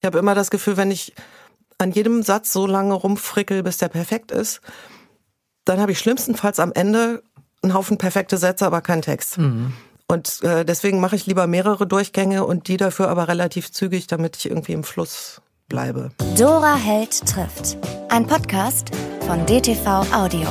Ich habe immer das Gefühl, wenn ich an jedem Satz so lange rumfrickel, bis der perfekt ist, dann habe ich schlimmstenfalls am Ende einen Haufen perfekte Sätze, aber keinen Text. Mhm. Und äh, deswegen mache ich lieber mehrere Durchgänge und die dafür aber relativ zügig, damit ich irgendwie im Fluss bleibe. Dora Held trifft. Ein Podcast von DTV Audio.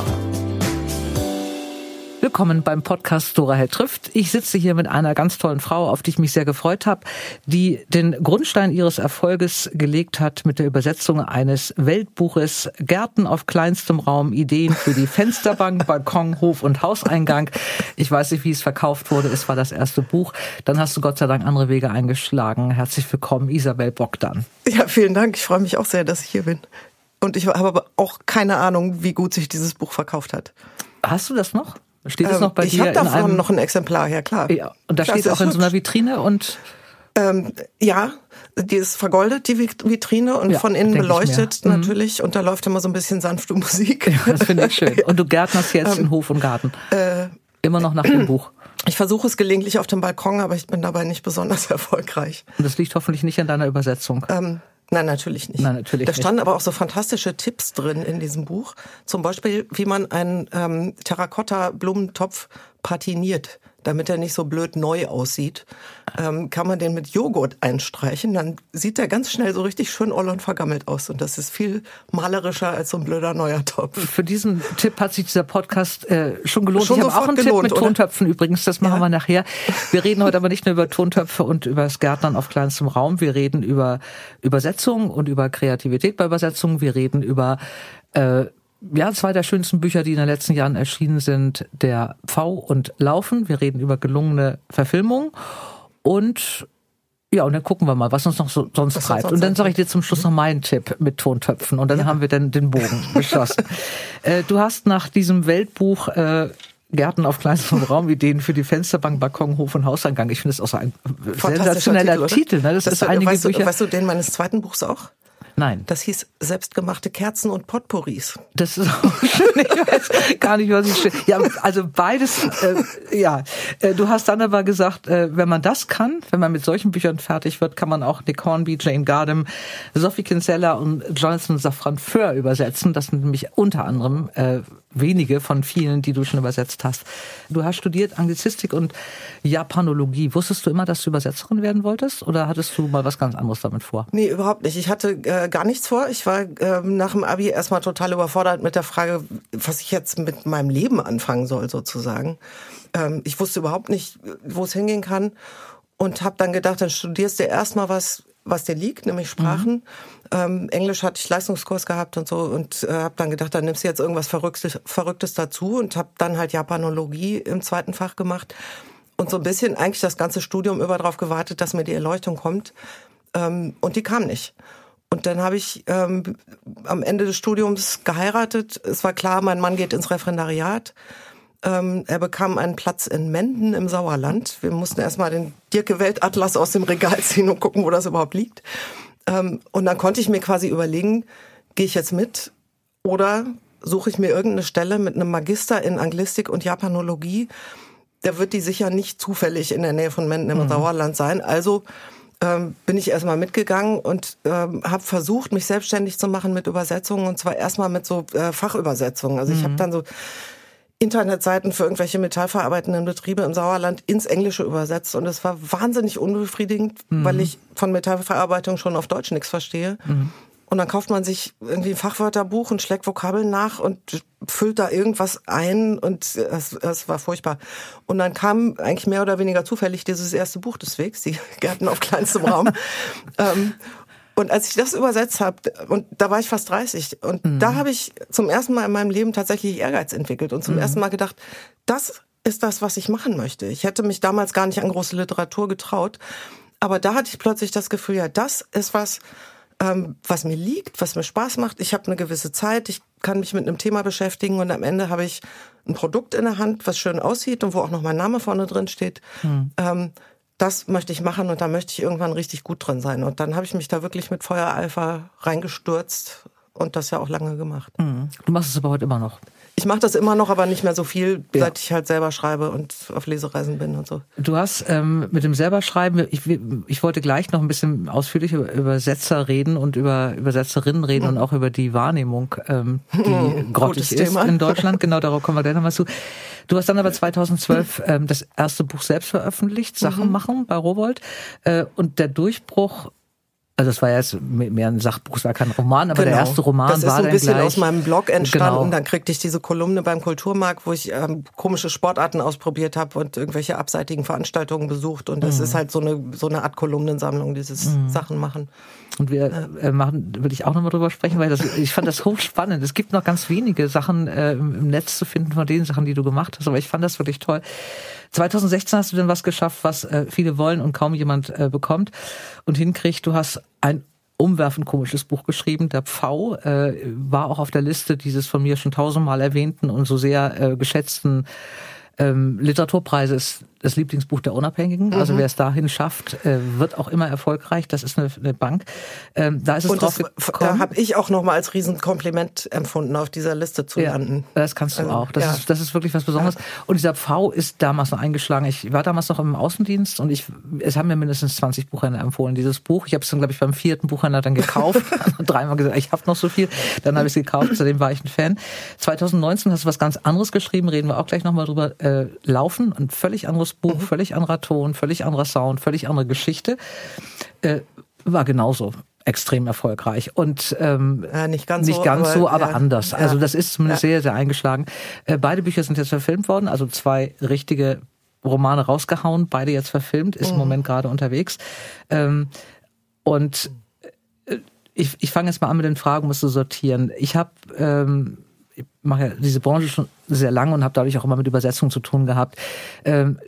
Willkommen beim Podcast Dora Hell trifft. Ich sitze hier mit einer ganz tollen Frau, auf die ich mich sehr gefreut habe, die den Grundstein ihres Erfolges gelegt hat mit der Übersetzung eines Weltbuches Gärten auf kleinstem Raum, Ideen für die Fensterbank, Balkon, Hof und Hauseingang. Ich weiß nicht, wie es verkauft wurde. Es war das erste Buch. Dann hast du Gott sei Dank andere Wege eingeschlagen. Herzlich willkommen, Isabel Bogdan. Ja, vielen Dank. Ich freue mich auch sehr, dass ich hier bin. Und ich habe aber auch keine Ahnung, wie gut sich dieses Buch verkauft hat. Hast du das noch? Steht es ähm, noch bei ich dir? Ich habe davon einem... noch ein Exemplar, ja klar. Ja, und da steht es auch in so einer Vitrine und ähm, ja, die ist vergoldet, die Vitrine, und ja, von innen beleuchtet mhm. natürlich. Und da läuft immer so ein bisschen sanfte Musik. Ja, das finde ich schön. Und du gärtnerst jetzt ähm, in Hof und Garten. Äh, immer noch nach dem Buch. Ich versuche es gelegentlich auf dem Balkon, aber ich bin dabei nicht besonders erfolgreich. Und das liegt hoffentlich nicht an deiner Übersetzung. Ähm, Nein, natürlich nicht. Nein, natürlich da standen nicht. aber auch so fantastische Tipps drin in diesem Buch. Zum Beispiel, wie man einen ähm, Terrakotta-Blumentopf patiniert damit er nicht so blöd neu aussieht, ähm, kann man den mit Joghurt einstreichen. Dann sieht er ganz schnell so richtig schön oll und vergammelt aus. Und das ist viel malerischer als so ein blöder neuer Topf. Für diesen Tipp hat sich dieser Podcast äh, schon gelohnt. Schon ich habe auch einen gelohnt, Tipp mit oder? Tontöpfen übrigens, das machen ja. wir nachher. Wir reden heute aber nicht nur über Tontöpfe und über das Gärtnern auf kleinstem Raum. Wir reden über Übersetzung und über Kreativität bei Übersetzungen. Wir reden über äh, ja, zwei der schönsten Bücher, die in den letzten Jahren erschienen sind, der Pfau und Laufen. Wir reden über gelungene Verfilmung und ja, und dann gucken wir mal, was uns noch so sonst was treibt. Und dann sage ich dir zum Schluss noch meinen Tipp mit Tontöpfen und dann ja. haben wir dann den Bogen geschlossen. äh, du hast nach diesem Weltbuch äh, Gärten auf kleinstem Raum, Ideen für die Fensterbank, Balkon, Hof und Hauseingang. Ich finde es auch so ein sensationeller Titel. Titel ne? Das, das ist einige weißt, Bücher. Weißt du den meines zweiten Buchs auch? Nein. Das hieß selbstgemachte Kerzen und Potpourris. Das ist auch schön. Ich weiß gar nicht, was ich. Ja, also beides. Äh, ja, äh, du hast dann aber gesagt, äh, wenn man das kann, wenn man mit solchen Büchern fertig wird, kann man auch Nick Hornby, Jane Gardam, Sophie Kinsella und Jonathan Safran Foer übersetzen. Das sind nämlich unter anderem äh, wenige von vielen, die du schon übersetzt hast. Du hast studiert Anglizistik und Japanologie. Wusstest du immer, dass du Übersetzerin werden wolltest oder hattest du mal was ganz anderes damit vor? Nee, überhaupt nicht. Ich hatte äh, gar nichts vor. Ich war äh, nach dem Abi erstmal total überfordert mit der Frage, was ich jetzt mit meinem Leben anfangen soll sozusagen. Ähm, ich wusste überhaupt nicht, wo es hingehen kann und habe dann gedacht, dann studierst du erstmal was was dir liegt, nämlich Sprachen. Mhm. Ähm, Englisch hatte ich Leistungskurs gehabt und so und äh, habe dann gedacht, dann nimmst du jetzt irgendwas Verrücktes, Verrücktes dazu und habe dann halt Japanologie im zweiten Fach gemacht und so ein bisschen eigentlich das ganze Studium über darauf gewartet, dass mir die Erleuchtung kommt ähm, und die kam nicht. Und dann habe ich ähm, am Ende des Studiums geheiratet. Es war klar, mein Mann geht ins Referendariat. Ähm, er bekam einen Platz in Menden im Sauerland. Wir mussten erstmal den Dirke Weltatlas aus dem Regal ziehen und gucken, wo das überhaupt liegt. Ähm, und dann konnte ich mir quasi überlegen, gehe ich jetzt mit oder suche ich mir irgendeine Stelle mit einem Magister in Anglistik und Japanologie. Da wird die sicher nicht zufällig in der Nähe von Menden im mhm. Sauerland sein. Also ähm, bin ich erstmal mitgegangen und ähm, habe versucht, mich selbstständig zu machen mit Übersetzungen und zwar erstmal mit so äh, Fachübersetzungen. Also ich mhm. habe dann so Internetseiten für irgendwelche metallverarbeitenden Betriebe im Sauerland ins Englische übersetzt. Und es war wahnsinnig unbefriedigend, mhm. weil ich von Metallverarbeitung schon auf Deutsch nichts verstehe. Mhm. Und dann kauft man sich irgendwie ein Fachwörterbuch und schlägt Vokabeln nach und füllt da irgendwas ein und es, es war furchtbar. Und dann kam eigentlich mehr oder weniger zufällig dieses erste Buch des Wegs, die Gärten auf kleinstem Raum. ähm, und als ich das übersetzt habe, und da war ich fast 30, und mhm. da habe ich zum ersten Mal in meinem Leben tatsächlich Ehrgeiz entwickelt und zum mhm. ersten Mal gedacht, das ist das, was ich machen möchte. Ich hätte mich damals gar nicht an große Literatur getraut, aber da hatte ich plötzlich das Gefühl, ja, das ist was, ähm, was mir liegt, was mir Spaß macht. Ich habe eine gewisse Zeit, ich kann mich mit einem Thema beschäftigen und am Ende habe ich ein Produkt in der Hand, was schön aussieht und wo auch noch mein Name vorne drin steht. Mhm. Ähm, das möchte ich machen und da möchte ich irgendwann richtig gut drin sein. Und dann habe ich mich da wirklich mit Feuereifer reingestürzt und das ja auch lange gemacht. Mhm. Du machst es aber heute immer noch. Ich mache das immer noch, aber nicht mehr so viel, ja. seit ich halt selber schreibe und auf Lesereisen bin und so. Du hast ähm, mit dem selber schreiben, ich, ich wollte gleich noch ein bisschen ausführlich über Übersetzer reden und über Übersetzerinnen reden mhm. und auch über die Wahrnehmung, ähm, die mhm. grottig ist Thema. in Deutschland. Genau, darauf kommen wir gleich nochmal zu. Du hast dann aber 2012 ähm, das erste Buch selbst veröffentlicht, Sachen mhm. machen bei Rowold. Äh, und der Durchbruch also es war jetzt mehr ein Sachbuch, es war kein Roman, aber genau. der erste Roman war Das ist so ein bisschen gleich, aus meinem Blog entstanden. Genau. Dann kriegte ich diese Kolumne beim Kulturmarkt, wo ich ähm, komische Sportarten ausprobiert habe und irgendwelche abseitigen Veranstaltungen besucht. Und das mhm. ist halt so eine, so eine Art Kolumnensammlung, dieses mhm. Sachen machen. Und wir äh, machen, will ich auch nochmal drüber sprechen, weil das, ich fand das hochspannend. Es gibt noch ganz wenige Sachen äh, im Netz zu finden von den Sachen, die du gemacht hast, aber ich fand das wirklich toll. 2016 hast du dann was geschafft, was äh, viele wollen und kaum jemand äh, bekommt und hinkriegt. Du hast ein umwerfend komisches Buch geschrieben. Der Pfau äh, war auch auf der Liste dieses von mir schon tausendmal erwähnten und so sehr geschätzten ähm, Literaturpreise ist das Lieblingsbuch der Unabhängigen. Mhm. Also wer es dahin schafft, äh, wird auch immer erfolgreich. Das ist eine, eine Bank. Ähm, da ist es Und drauf das. Da habe ich auch noch mal als Riesenkompliment empfunden, auf dieser Liste zu ja, landen. Das kannst du also, auch. Das, ja. ist, das ist wirklich was Besonderes. Ja. Und dieser Pfau ist damals noch eingeschlagen. Ich war damals noch im Außendienst und ich, es haben mir mindestens 20 Buchhändler empfohlen, dieses Buch. Ich habe es dann, glaube ich, beim vierten Buchhändler dann gekauft. Dreimal gesagt, ich habe noch so viel. Dann habe ich es gekauft, seitdem war ich ein Fan. 2019 hast du was ganz anderes geschrieben, reden wir auch gleich nochmal drüber. Äh, Laufen, ein völlig anderes Buch, mhm. völlig anderer Ton, völlig anderer Sound, völlig andere Geschichte. Äh, war genauso extrem erfolgreich und ähm, ja, nicht ganz nicht so, ganz aber, so, aber ja. anders. Also das ist zumindest ja. sehr sehr eingeschlagen. Äh, beide Bücher sind jetzt verfilmt worden, also zwei richtige Romane rausgehauen, beide jetzt verfilmt, ist mhm. im Moment gerade unterwegs. Ähm, und äh, ich, ich fange jetzt mal an mit den Fragen, um es zu sortieren. Ich habe ähm, mache ja diese Branche schon sehr lange und habe dadurch auch immer mit Übersetzungen zu tun gehabt. Ähm,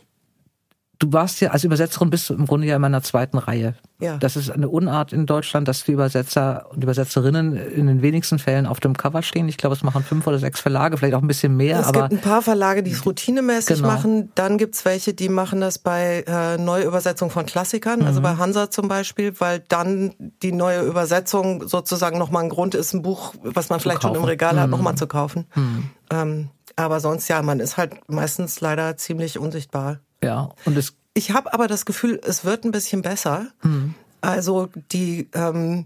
du warst ja als Übersetzerin bist du im Grunde ja in meiner zweiten Reihe. Ja. Das ist eine Unart in Deutschland, dass die Übersetzer und Übersetzerinnen in den wenigsten Fällen auf dem Cover stehen. Ich glaube, es machen fünf oder sechs Verlage, vielleicht auch ein bisschen mehr. Es gibt ein paar Verlage, die es routinemäßig genau. machen. Dann gibt's welche, die machen das bei äh, Neuübersetzung von Klassikern, also mhm. also bei Hansa zum Beispiel, weil dann die neue Übersetzung sozusagen nochmal ein Grund ist, ein Buch, was man vielleicht schon im Regal mhm. hat, nochmal zu kaufen. Mhm. Ähm, aber sonst ja, man ist halt meistens leider ziemlich unsichtbar. Ja, und es ich habe aber das Gefühl, es wird ein bisschen besser. Mhm. Also die ähm,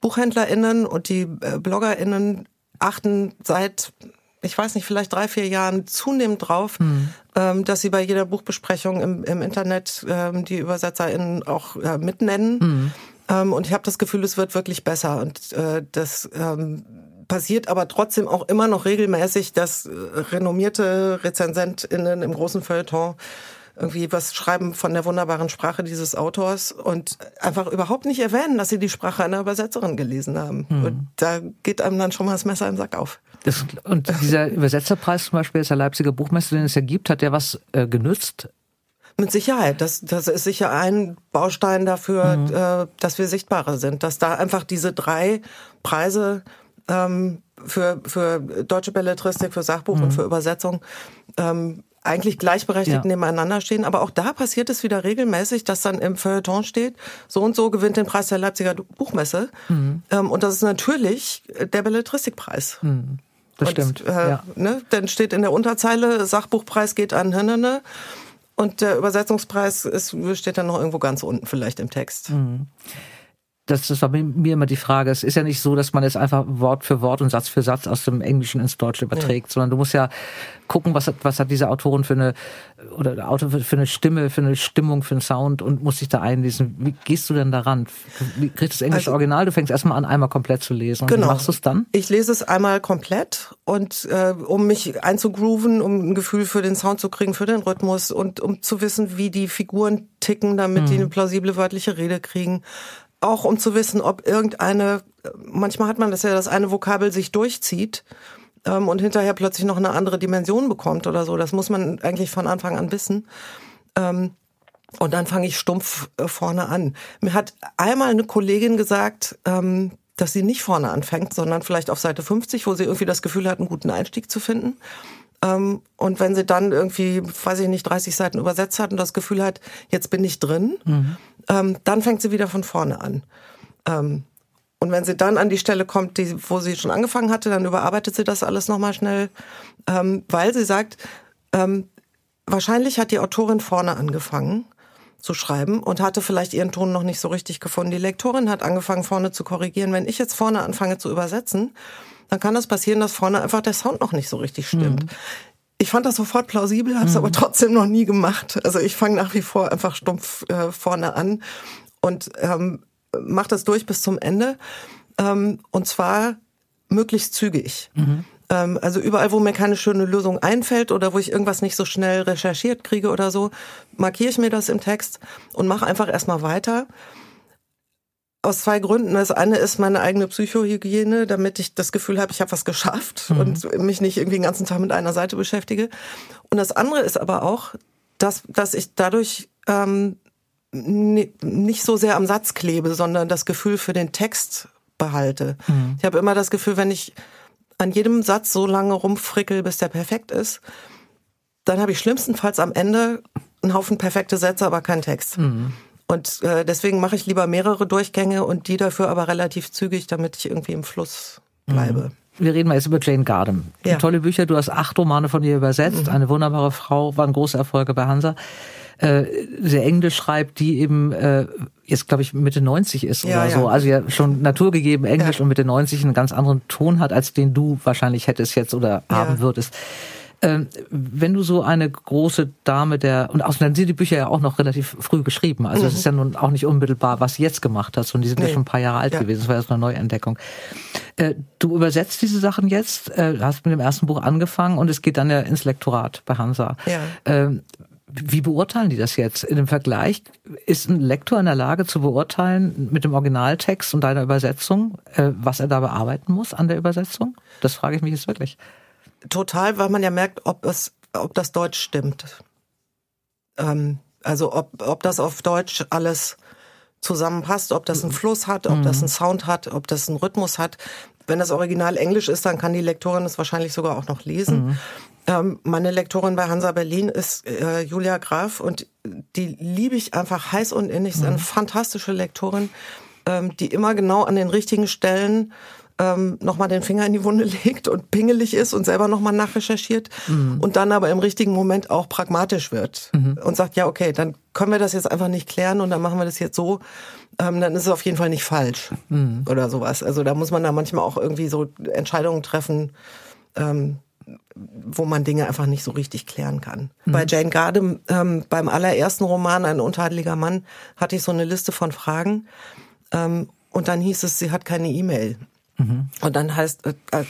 BuchhändlerInnen und die äh, BloggerInnen achten seit, ich weiß nicht, vielleicht drei, vier Jahren zunehmend drauf, mhm. ähm, dass sie bei jeder Buchbesprechung im, im Internet ähm, die ÜbersetzerInnen auch äh, mitnennen. Mhm. Ähm, und ich habe das Gefühl, es wird wirklich besser. Und äh, das ähm, passiert aber trotzdem auch immer noch regelmäßig, dass äh, renommierte RezensentInnen im großen Feuilleton irgendwie was schreiben von der wunderbaren Sprache dieses Autors und einfach überhaupt nicht erwähnen, dass sie die Sprache einer Übersetzerin gelesen haben. Hm. Und da geht einem dann schon mal das Messer im Sack auf. Das, und dieser Übersetzerpreis zum Beispiel, der Leipziger Buchmesse, den es ja gibt, hat der was äh, genützt? Mit Sicherheit. Das, das ist sicher ein Baustein dafür, mhm. äh, dass wir sichtbarer sind. Dass da einfach diese drei Preise ähm, für, für deutsche Belletristik, für Sachbuch mhm. und für Übersetzung ähm, eigentlich gleichberechtigt ja. nebeneinander stehen. Aber auch da passiert es wieder regelmäßig, dass dann im Feuilleton steht, so und so gewinnt den Preis der Leipziger Buchmesse. Mhm. Ähm, und das ist natürlich der Belletristikpreis. Mhm. Das und, stimmt. Äh, ja. ne, dann steht in der Unterzeile, Sachbuchpreis geht an Hennene. Und der Übersetzungspreis ist, steht dann noch irgendwo ganz unten vielleicht im Text. Mhm das, das war mir immer die Frage. Es ist ja nicht so, dass man jetzt einfach Wort für Wort und Satz für Satz aus dem Englischen ins Deutsche überträgt, ja. sondern du musst ja gucken, was hat, was hat diese Autorin für eine, oder der Autor für eine Stimme, für eine Stimmung, für einen Sound und muss dich da einlesen. Wie gehst du denn daran? Wie kriegst du das englische also, Original? Du fängst erstmal an, einmal komplett zu lesen. Genau. Wie machst du es dann? Ich lese es einmal komplett und äh, um mich einzugrooven, um ein Gefühl für den Sound zu kriegen, für den Rhythmus und um zu wissen, wie die Figuren ticken, damit mhm. die eine plausible wörtliche Rede kriegen auch um zu wissen, ob irgendeine, manchmal hat man das ja, dass eine Vokabel sich durchzieht ähm, und hinterher plötzlich noch eine andere Dimension bekommt oder so. Das muss man eigentlich von Anfang an wissen. Ähm, und dann fange ich stumpf äh, vorne an. Mir hat einmal eine Kollegin gesagt, ähm, dass sie nicht vorne anfängt, sondern vielleicht auf Seite 50, wo sie irgendwie das Gefühl hat, einen guten Einstieg zu finden. Ähm, und wenn sie dann irgendwie, weiß ich nicht, 30 Seiten übersetzt hat und das Gefühl hat, jetzt bin ich drin, mhm. ähm, dann fängt sie wieder von vorne an. Ähm, und wenn sie dann an die Stelle kommt, die, wo sie schon angefangen hatte, dann überarbeitet sie das alles nochmal schnell, weil sie sagt, wahrscheinlich hat die Autorin vorne angefangen zu schreiben und hatte vielleicht ihren Ton noch nicht so richtig gefunden. Die Lektorin hat angefangen vorne zu korrigieren. Wenn ich jetzt vorne anfange zu übersetzen, dann kann das passieren, dass vorne einfach der Sound noch nicht so richtig stimmt. Mhm. Ich fand das sofort plausibel, habe es mhm. aber trotzdem noch nie gemacht. Also ich fange nach wie vor einfach stumpf äh, vorne an und ähm, mache das durch bis zum Ende. Ähm, und zwar möglichst zügig. Mhm. Ähm, also überall, wo mir keine schöne Lösung einfällt oder wo ich irgendwas nicht so schnell recherchiert kriege oder so, markiere ich mir das im Text und mache einfach erstmal weiter. Aus zwei Gründen. Das eine ist meine eigene Psychohygiene, damit ich das Gefühl habe, ich habe was geschafft mhm. und mich nicht irgendwie den ganzen Tag mit einer Seite beschäftige. Und das andere ist aber auch, dass, dass ich dadurch ähm, nicht so sehr am Satz klebe, sondern das Gefühl für den Text behalte. Mhm. Ich habe immer das Gefühl, wenn ich an jedem Satz so lange rumfrickel, bis der perfekt ist, dann habe ich schlimmstenfalls am Ende einen Haufen perfekte Sätze, aber keinen Text. Mhm. Und äh, deswegen mache ich lieber mehrere Durchgänge und die dafür aber relativ zügig, damit ich irgendwie im Fluss bleibe. Mhm. Wir reden mal jetzt über Jane Gardam. Ja. Tolle Bücher, du hast acht Romane von ihr übersetzt. Mhm. Eine wunderbare Frau, waren große Erfolge bei Hansa äh, sehr Englisch schreibt, die eben äh, jetzt, glaube ich, Mitte 90 ist ja, oder so. Ja. Also ja schon naturgegeben Englisch und Mitte 90 einen ganz anderen Ton hat, als den du wahrscheinlich hättest jetzt oder haben würdest. Ähm, wenn du so eine große Dame der, und außerdem sind die Bücher ja auch noch relativ früh geschrieben, also es mhm. ist ja nun auch nicht unmittelbar, was du jetzt gemacht hast, und die sind nee. ja schon ein paar Jahre alt ja. gewesen, das war erst eine Neuentdeckung. Äh, du übersetzt diese Sachen jetzt, äh, hast mit dem ersten Buch angefangen und es geht dann ja ins Lektorat bei Hansa. Ja. Ähm, wie beurteilen die das jetzt? In dem Vergleich ist ein Lektor in der Lage zu beurteilen mit dem Originaltext und deiner Übersetzung, äh, was er da bearbeiten muss an der Übersetzung? Das frage ich mich jetzt wirklich. Total, weil man ja merkt, ob es, ob das Deutsch stimmt. Ähm, also ob, ob das auf Deutsch alles zusammenpasst, ob das einen Fluss hat, ob mhm. das einen Sound hat, ob das einen Rhythmus hat. Wenn das Original Englisch ist, dann kann die Lektorin es wahrscheinlich sogar auch noch lesen. Mhm. Ähm, meine Lektorin bei Hansa Berlin ist äh, Julia Graf und die liebe ich einfach heiß und innig. Mhm. Ist eine mhm. fantastische Lektorin, ähm, die immer genau an den richtigen Stellen ähm, nochmal den Finger in die Wunde legt und pingelig ist und selber nochmal nachrecherchiert mhm. und dann aber im richtigen Moment auch pragmatisch wird mhm. und sagt, ja, okay, dann können wir das jetzt einfach nicht klären und dann machen wir das jetzt so, ähm, dann ist es auf jeden Fall nicht falsch mhm. oder sowas. Also da muss man da manchmal auch irgendwie so Entscheidungen treffen, ähm, wo man Dinge einfach nicht so richtig klären kann. Mhm. Bei Jane Gardem, ähm, beim allerersten Roman, Ein untadeliger Mann, hatte ich so eine Liste von Fragen. Ähm, und dann hieß es, sie hat keine E-Mail. Mhm. Und dann heißt, äh, äh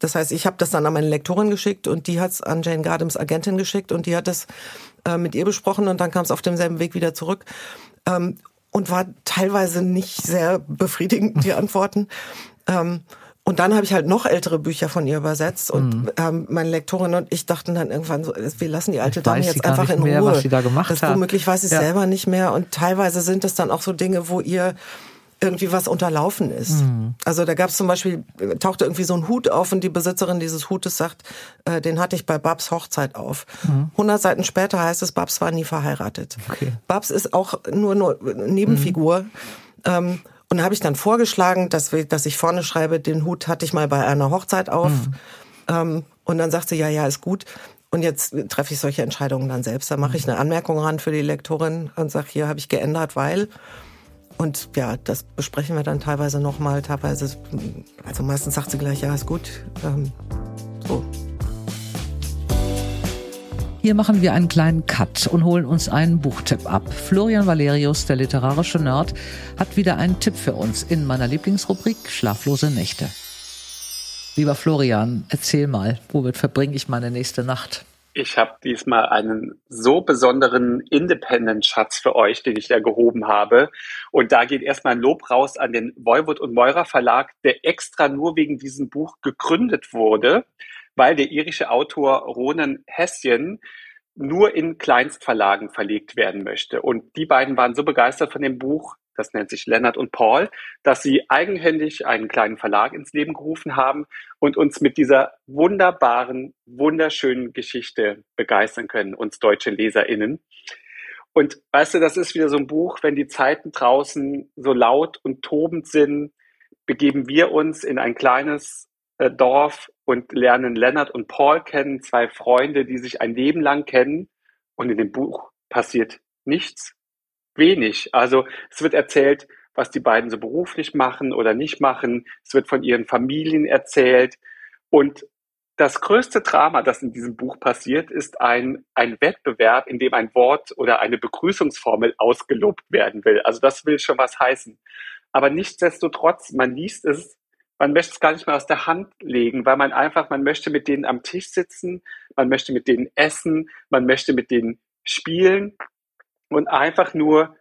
das heißt, ich habe das dann an meine Lektorin geschickt und die hat es an Jane Gardems Agentin geschickt und die hat das äh, mit ihr besprochen und dann kam es auf demselben Weg wieder zurück. Ähm, und war teilweise nicht sehr befriedigend, die Antworten. Ähm, und dann habe ich halt noch ältere Bücher von ihr übersetzt und mhm. ähm, meine Lektorin und ich dachten dann irgendwann so, wir lassen die alte Dame jetzt einfach in mehr, Ruhe. Was sie da gemacht das hat. Womöglich weiß ich ja. selber nicht mehr und teilweise sind es dann auch so Dinge, wo ihr irgendwie was unterlaufen ist. Mhm. Also da gab es zum Beispiel, tauchte irgendwie so ein Hut auf und die Besitzerin dieses Hutes sagt, äh, den hatte ich bei Babs Hochzeit auf. Mhm. 100 Seiten später heißt es, Babs war nie verheiratet. Okay. Babs ist auch nur, nur Nebenfigur. Mhm. Ähm, und habe ich dann vorgeschlagen, dass, wir, dass ich vorne schreibe, den Hut hatte ich mal bei einer Hochzeit auf. Mhm. Ähm, und dann sagt sie, ja, ja, ist gut. Und jetzt treffe ich solche Entscheidungen dann selbst. Da mache ich eine Anmerkung ran für die Lektorin und sage, hier habe ich geändert, weil. Und ja, das besprechen wir dann teilweise nochmal, teilweise, also meistens sagt sie gleich, ja, ist gut. Ähm, so. Hier machen wir einen kleinen Cut und holen uns einen Buchtipp ab. Florian Valerius, der literarische Nerd, hat wieder einen Tipp für uns in meiner Lieblingsrubrik Schlaflose Nächte. Lieber Florian, erzähl mal, womit verbringe ich meine nächste Nacht? Ich habe diesmal einen so besonderen Independent-Schatz für euch, den ich da gehoben habe. Und da geht erstmal ein Lob raus an den Voivod und Meurer Verlag, der extra nur wegen diesem Buch gegründet wurde weil der irische Autor Ronan Hessian nur in Kleinstverlagen verlegt werden möchte. Und die beiden waren so begeistert von dem Buch, das nennt sich Leonard und Paul, dass sie eigenhändig einen kleinen Verlag ins Leben gerufen haben und uns mit dieser wunderbaren, wunderschönen Geschichte begeistern können, uns deutsche LeserInnen. Und weißt du, das ist wieder so ein Buch, wenn die Zeiten draußen so laut und tobend sind, begeben wir uns in ein kleines äh, Dorf und lernen Leonard und Paul kennen, zwei Freunde, die sich ein Leben lang kennen. Und in dem Buch passiert nichts, wenig. Also es wird erzählt, was die beiden so beruflich machen oder nicht machen. Es wird von ihren Familien erzählt. Und das größte Drama, das in diesem Buch passiert, ist ein, ein Wettbewerb, in dem ein Wort oder eine Begrüßungsformel ausgelobt werden will. Also das will schon was heißen. Aber nichtsdestotrotz, man liest es, man möchte es gar nicht mehr aus der Hand legen, weil man einfach, man möchte mit denen am Tisch sitzen, man möchte mit denen essen, man möchte mit denen spielen und einfach nur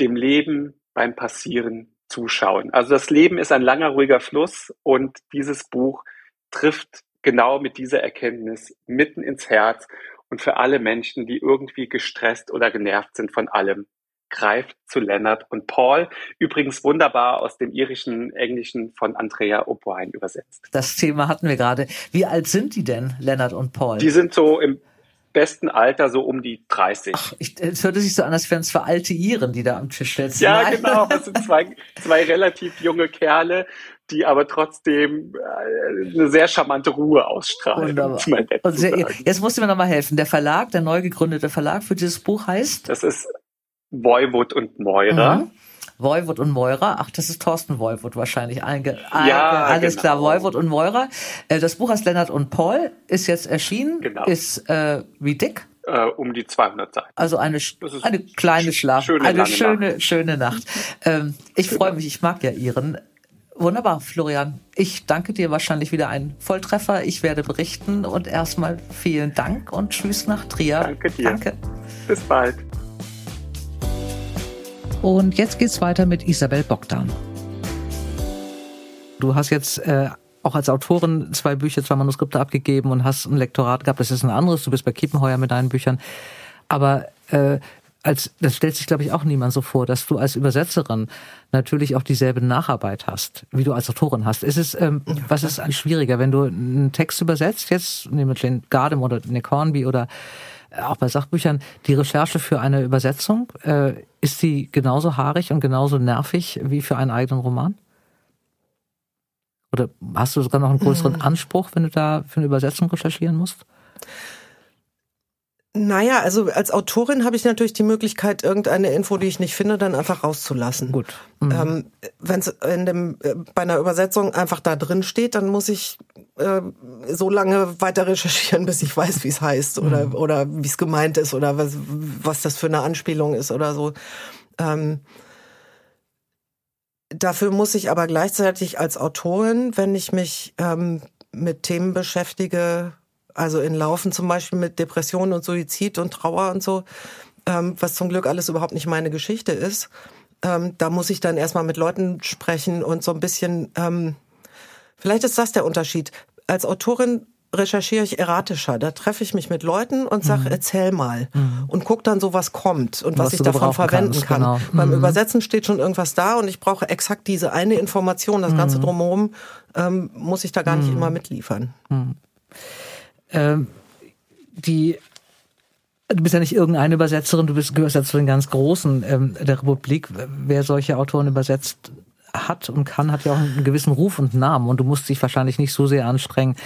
dem Leben beim Passieren zuschauen. Also das Leben ist ein langer, ruhiger Fluss und dieses Buch trifft genau mit dieser Erkenntnis mitten ins Herz und für alle Menschen, die irgendwie gestresst oder genervt sind von allem, greift zu Leonard und Paul. Übrigens wunderbar aus dem irischen Englischen von Andrea O'Brien übersetzt. Das Thema hatten wir gerade. Wie alt sind die denn, Leonard und Paul? Die sind so im besten Alter so um die 30. Ach, ich, es hörte sich so an, als wären es zwei alte Iren, die da am Tisch sitzen. Ja, Nein. genau. Das sind zwei, zwei relativ junge Kerle, die aber trotzdem äh, eine sehr charmante Ruhe ausstrahlen. Und sehr, jetzt musst du mir nochmal helfen. Der Verlag, der neu gegründete Verlag für dieses Buch heißt? Das ist Voivod und Moira. Mhm. Voivod und Moira. Ach, das ist Thorsten Voivod wahrscheinlich. Einge ja, alles genau. klar, Voivod und Moira. Äh, das Buch heißt Lennart und Paul, ist jetzt erschienen, genau. ist äh, wie dick? Äh, um die 200 Seiten. Also eine, eine kleine Schlaf, schöne, eine schöne, Nacht. schöne Nacht. Ähm, ich freue mich, ich mag ja Ihren. Wunderbar, Florian. Ich danke dir wahrscheinlich wieder ein Volltreffer. Ich werde berichten und erstmal vielen Dank und tschüss nach Trier. Danke dir. Danke. Bis bald. Und jetzt geht's weiter mit Isabel Bogdan. Du hast jetzt äh, auch als Autorin zwei Bücher, zwei Manuskripte abgegeben und hast ein Lektorat gehabt. Das ist ein anderes. Du bist bei Kiepenheuer mit deinen Büchern. Aber äh, als das stellt sich, glaube ich, auch niemand so vor, dass du als Übersetzerin natürlich auch dieselbe Nacharbeit hast, wie du als Autorin hast. Ist es, ähm, was ist schwieriger, wenn du einen Text übersetzt, jetzt nehmen wir Jane Gardem oder Nick Hornby oder auch bei Sachbüchern, die Recherche für eine Übersetzung, äh, ist sie genauso haarig und genauso nervig wie für einen eigenen Roman? Oder hast du sogar noch einen größeren hm. Anspruch, wenn du da für eine Übersetzung recherchieren musst? Naja, also als Autorin habe ich natürlich die Möglichkeit, irgendeine Info, die ich nicht finde, dann einfach rauszulassen. Gut. Mhm. Ähm, Wenn es in dem äh, bei einer Übersetzung einfach da drin steht, dann muss ich äh, so lange weiter recherchieren, bis ich weiß, wie es heißt oder mhm. oder wie es gemeint ist oder was was das für eine Anspielung ist oder so. Ähm, dafür muss ich aber gleichzeitig als Autorin, wenn ich mich ähm, mit Themen beschäftige, also in Laufen zum Beispiel mit Depressionen und Suizid und Trauer und so, ähm, was zum Glück alles überhaupt nicht meine Geschichte ist. Ähm, da muss ich dann erstmal mit Leuten sprechen und so ein bisschen, ähm, vielleicht ist das der Unterschied. Als Autorin recherchiere ich erratischer. Da treffe ich mich mit Leuten und sage, mhm. erzähl mal. Mhm. Und guck dann so, was kommt und was, was ich davon verwenden kannst, kann. Genau. Beim mhm. Übersetzen steht schon irgendwas da und ich brauche exakt diese eine Information. Das Ganze mhm. drumherum ähm, muss ich da gar nicht mhm. immer mitliefern. Ähm, die Du bist ja nicht irgendeine Übersetzerin, du bist, gehörst ja zu den ganz Großen ähm, der Republik. Wer solche Autoren übersetzt hat und kann, hat ja auch einen gewissen Ruf und Namen. Und du musst dich wahrscheinlich nicht so sehr anstrengen,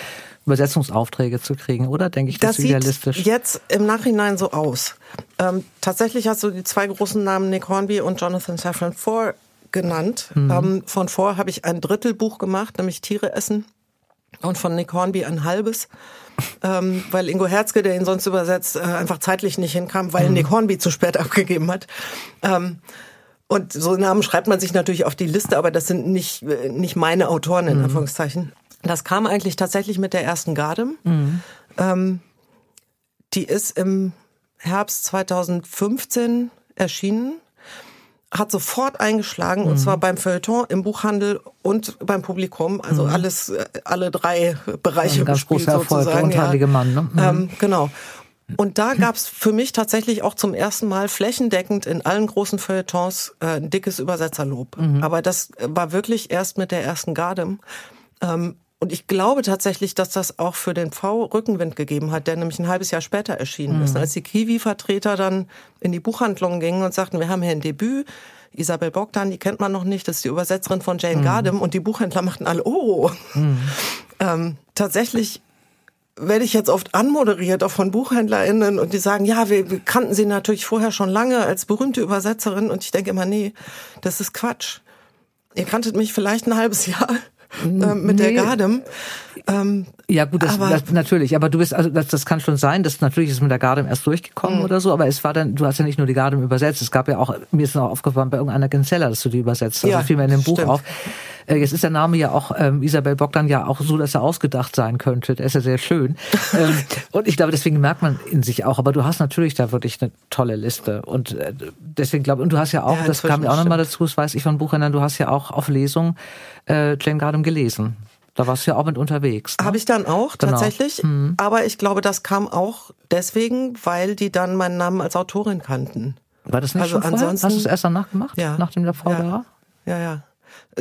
Übersetzungsaufträge zu kriegen, oder? Denke ich, das, das idealistisch. Sieht jetzt im Nachhinein so aus. Ähm, tatsächlich hast du die zwei großen Namen Nick Hornby und Jonathan Safran Foer genannt. Mhm. Ähm, von Foer habe ich ein Drittelbuch gemacht, nämlich Tiere essen. Und von Nick Hornby ein halbes ähm, weil Ingo Herzke, der ihn sonst übersetzt, äh, einfach zeitlich nicht hinkam, weil mhm. Nick Hornby zu spät abgegeben hat. Ähm, und so Namen schreibt man sich natürlich auf die Liste, aber das sind nicht, äh, nicht meine Autoren in mhm. Anführungszeichen. Das kam eigentlich tatsächlich mit der ersten Garde. Mhm. Ähm, die ist im Herbst 2015 erschienen hat sofort eingeschlagen mhm. und zwar beim Feuilleton, im Buchhandel und beim Publikum, also mhm. alles, äh, alle drei Bereiche Ein ganz großer Erfolg, sozusagen. Der ja. Mann, ne? Mhm. Ähm, genau. Und da gab's für mich tatsächlich auch zum ersten Mal flächendeckend in allen großen Feuilletons äh, ein dickes Übersetzerlob. Mhm. Aber das war wirklich erst mit der ersten Garde. Ähm, und ich glaube tatsächlich, dass das auch für den V Rückenwind gegeben hat, der nämlich ein halbes Jahr später erschienen mhm. ist. Als die Kiwi-Vertreter dann in die Buchhandlungen gingen und sagten, wir haben hier ein Debüt, Isabel Bogdan, die kennt man noch nicht, das ist die Übersetzerin von Jane mhm. Gardem und die Buchhändler machten alle, oh. Mhm. Ähm, tatsächlich werde ich jetzt oft anmoderiert, auch von BuchhändlerInnen, und die sagen, ja, wir, wir kannten sie natürlich vorher schon lange als berühmte Übersetzerin, und ich denke immer, nee, das ist Quatsch. Ihr kanntet mich vielleicht ein halbes Jahr äh, mit nee. der Gardem. Ähm, ja gut, das, aber, das, natürlich. Aber du bist, also das, das kann schon sein, dass natürlich ist mit der Gardem erst durchgekommen mhm. oder so. Aber es war dann, du hast ja nicht nur die Gardem übersetzt. Es gab ja auch, mir ist noch aufgefallen bei irgendeiner Genzeller, dass du die übersetzt. Also ja, fiel mir in dem Buch stimmt. auf. Äh, jetzt ist der Name ja auch ähm, Isabel Bogdan ja auch so, dass er ausgedacht sein könnte. Der ist ja sehr schön. ähm, und ich glaube, deswegen merkt man in sich auch. Aber du hast natürlich da wirklich eine tolle Liste. Und äh, deswegen glaube und du hast ja auch, ja, das kam ja auch nochmal dazu, das weiß ich von Buchhändlern, du hast ja auch auf Lesung äh, Jane Gardem gelesen. Da warst du ja auch mit unterwegs. Ne? Habe ich dann auch, genau. tatsächlich. Mhm. Aber ich glaube, das kam auch deswegen, weil die dann meinen Namen als Autorin kannten. War das nicht also schon ansonsten, Hast du es erst danach gemacht? Ja. Nachdem der VDA? Ja. ja, ja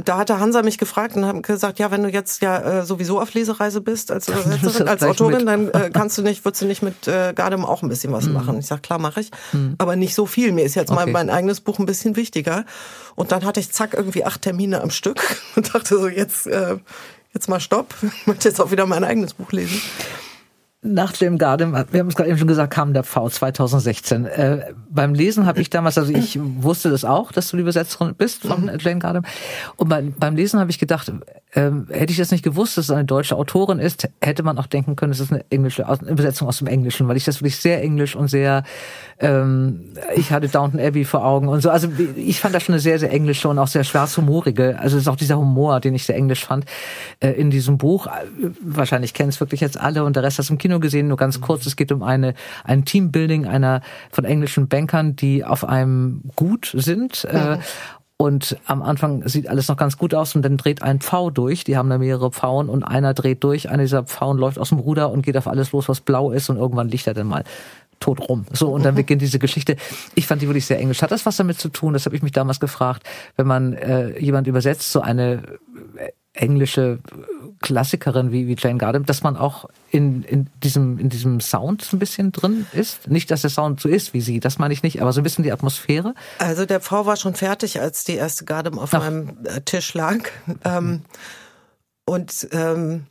da hatte Hansa mich gefragt und haben gesagt, ja, wenn du jetzt ja äh, sowieso auf Lesereise bist als Übersetzerin, als Autorin, mit. dann äh, kannst du nicht, würdest du nicht mit äh, Gardem auch ein bisschen was mhm. machen. Ich sag, klar, mache ich, mhm. aber nicht so viel. Mir ist jetzt okay. mal mein eigenes Buch ein bisschen wichtiger. Und dann hatte ich zack irgendwie acht Termine am Stück und dachte so, jetzt äh, jetzt mal Stopp, ich möchte jetzt auch wieder mein eigenes Buch lesen nach dem Garden, wir haben es gerade eben schon gesagt, kam der V 2016. Äh, beim Lesen habe ich damals, also ich wusste das auch, dass du die Übersetzerin bist von mhm. Jane Gardem. Und beim, beim Lesen habe ich gedacht, äh, hätte ich das nicht gewusst, dass es eine deutsche Autorin ist, hätte man auch denken können, es ist eine englische Übersetzung aus dem Englischen, weil ich das wirklich sehr englisch und sehr, ähm, ich hatte Downton Abbey vor Augen und so. Also ich fand das schon eine sehr, sehr englische und auch sehr schwarzhumorige. Also es ist auch dieser Humor, den ich sehr englisch fand äh, in diesem Buch. Wahrscheinlich kennen es wirklich jetzt alle und der Rest aus dem Kino Kino gesehen, nur ganz kurz. Es geht um eine, ein Teambuilding einer von englischen Bankern, die auf einem Gut sind. Äh, und am Anfang sieht alles noch ganz gut aus und dann dreht ein Pfau durch. Die haben da mehrere Pfauen und einer dreht durch. Einer dieser Pfauen läuft aus dem Ruder und geht auf alles los, was blau ist und irgendwann liegt er dann mal tot rum. So, und dann beginnt diese Geschichte. Ich fand die wirklich sehr englisch. Hat das was damit zu tun? Das habe ich mich damals gefragt. Wenn man äh, jemand übersetzt, so eine englische Klassikerin wie, wie Jane Gardem, dass man auch in, in, diesem, in diesem Sound ein bisschen drin ist. Nicht, dass der Sound so ist wie sie, das meine ich nicht, aber so ein bisschen die Atmosphäre. Also der Pfau war schon fertig, als die erste Gardem auf Ach. meinem äh, Tisch lag. Ähm, und ähm,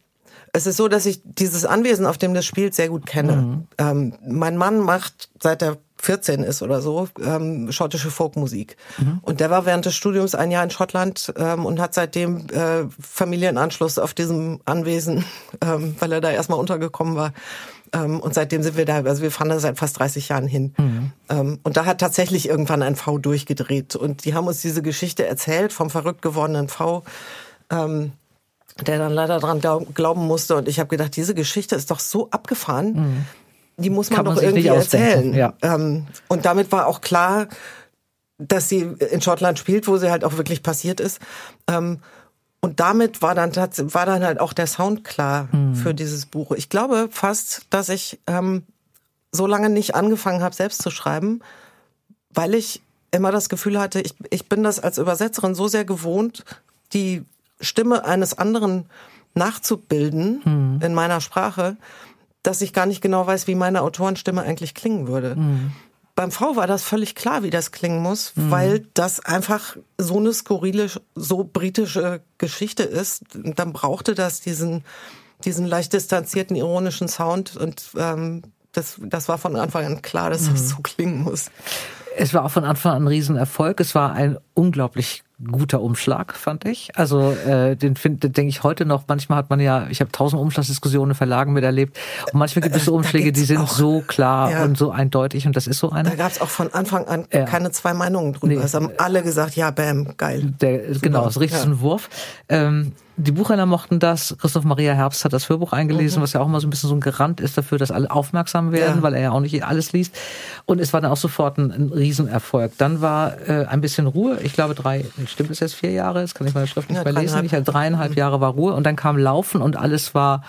es ist so, dass ich dieses Anwesen, auf dem das spielt, sehr gut kenne. Mhm. Ähm, mein Mann macht seit er 14 ist oder so, ähm, schottische Folkmusik. Mhm. Und der war während des Studiums ein Jahr in Schottland ähm, und hat seitdem äh, Familienanschluss auf diesem Anwesen, ähm, weil er da erstmal untergekommen war. Ähm, und seitdem sind wir da, also wir fahren da seit fast 30 Jahren hin. Mhm. Ähm, und da hat tatsächlich irgendwann ein V durchgedreht. Und die haben uns diese Geschichte erzählt vom verrückt gewordenen V. Ähm, der dann leider dran glauben musste. Und ich habe gedacht, diese Geschichte ist doch so abgefahren. Mhm die muss man, man doch irgendwie erzählen. Ja. Ähm, und damit war auch klar, dass sie in Schottland spielt, wo sie halt auch wirklich passiert ist. Ähm, und damit war dann war dann halt auch der Sound klar mhm. für dieses Buch. Ich glaube fast, dass ich ähm, so lange nicht angefangen habe, selbst zu schreiben, weil ich immer das Gefühl hatte, ich, ich bin das als Übersetzerin so sehr gewohnt, die Stimme eines anderen nachzubilden mhm. in meiner Sprache, dass ich gar nicht genau weiß, wie meine Autorenstimme eigentlich klingen würde. Mhm. Beim V war das völlig klar, wie das klingen muss, mhm. weil das einfach so eine skurrile, so britische Geschichte ist. Und dann brauchte das diesen, diesen leicht distanzierten, ironischen Sound und ähm, das, das war von Anfang an klar, dass das mhm. so klingen muss. Es war auch von Anfang an ein Riesenerfolg. Es war ein unglaublich guter Umschlag, fand ich. Also äh, den finde denke ich heute noch. Manchmal hat man ja, ich habe tausend Umschlagsdiskussionen in Verlagen miterlebt. Und manchmal gibt es so Umschläge, die sind auch, so klar ja. und so eindeutig. Und das ist so eine. Da gab es auch von Anfang an ja. keine zwei Meinungen drüber. Nee. Es haben alle gesagt, ja, bam, geil. Der, genau, das ist richtig ja. ein Wurf. Ähm, die Buchhändler mochten das. Christoph Maria Herbst hat das Hörbuch eingelesen, mhm. was ja auch immer so ein bisschen so ein Garant ist dafür, dass alle aufmerksam werden, ja. weil er ja auch nicht alles liest. Und es war dann auch sofort ein, ein Riesenerfolg. Dann war äh, ein bisschen Ruhe. Ich glaube drei, stimmt es jetzt vier Jahre? Das kann ich meine Schrift nicht ja, mehr lesen. Ich hatte dreieinhalb mhm. Jahre war Ruhe und dann kam Laufen und alles war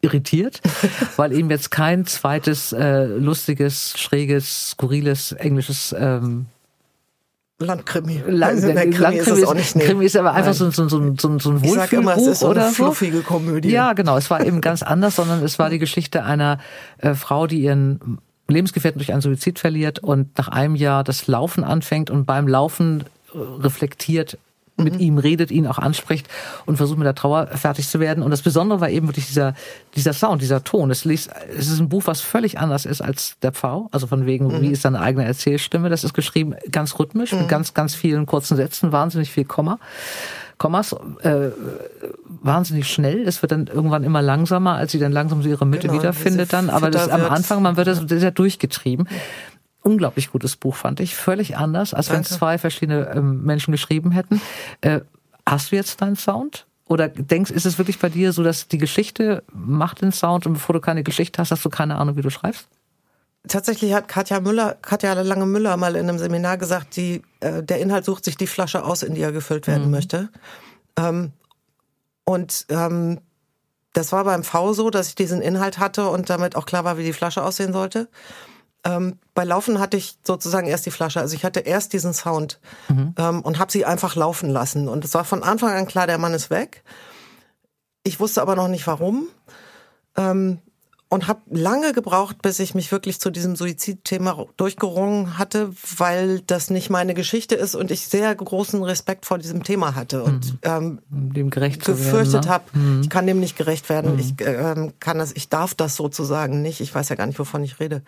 irritiert, weil eben jetzt kein zweites äh, lustiges, schräges, skurriles englisches ähm, Landkrimi. Land, also, Krimi, Landkrimi ist, es auch nicht. Nee. Krimi ist aber einfach so, so, so, so, so ein Wohlfühlbuch ich sag immer, es ist so eine fluffige Komödie. Ja, genau. Es war eben ganz anders, sondern es war die Geschichte einer äh, Frau, die ihren Lebensgefährten durch einen Suizid verliert und nach einem Jahr das Laufen anfängt und beim Laufen äh, reflektiert, mit mhm. ihm redet, ihn auch anspricht und versucht mit der Trauer fertig zu werden. Und das Besondere war eben wirklich dieser, dieser Sound, dieser Ton. Es, liest, es ist ein Buch, was völlig anders ist als der Pfau. Also von wegen, mhm. wie ist seine eigene Erzählstimme. Das ist geschrieben ganz rhythmisch, mhm. mit ganz, ganz vielen kurzen Sätzen, wahnsinnig viel Komma. Kommas äh, wahnsinnig schnell. Es wird dann irgendwann immer langsamer, als sie dann langsam so ihre Mitte genau, wiederfindet dann. Aber das am Anfang, man wird das sehr durchgetrieben unglaublich gutes Buch, fand ich. Völlig anders, als wenn es zwei verschiedene ähm, Menschen geschrieben hätten. Äh, hast du jetzt deinen Sound? Oder denkst, ist es wirklich bei dir so, dass die Geschichte macht den Sound und bevor du keine Geschichte hast, hast du keine Ahnung, wie du schreibst? Tatsächlich hat Katja Müller, Katja Lange Müller mal in einem Seminar gesagt, die, äh, der Inhalt sucht sich die Flasche aus, in die er gefüllt werden mhm. möchte. Ähm, und ähm, das war beim V so, dass ich diesen Inhalt hatte und damit auch klar war, wie die Flasche aussehen sollte. Ähm, bei Laufen hatte ich sozusagen erst die Flasche. Also ich hatte erst diesen Sound mhm. ähm, und habe sie einfach laufen lassen. Und es war von Anfang an klar, der Mann ist weg. Ich wusste aber noch nicht warum. Ähm, und habe lange gebraucht, bis ich mich wirklich zu diesem Suizidthema durchgerungen hatte, weil das nicht meine Geschichte ist und ich sehr großen Respekt vor diesem Thema hatte und mhm. ähm, dem gerecht gefürchtet ne? habe, mhm. ich kann dem nicht gerecht werden, mhm. ich ähm, kann das, ich darf das sozusagen nicht. Ich weiß ja gar nicht, wovon ich rede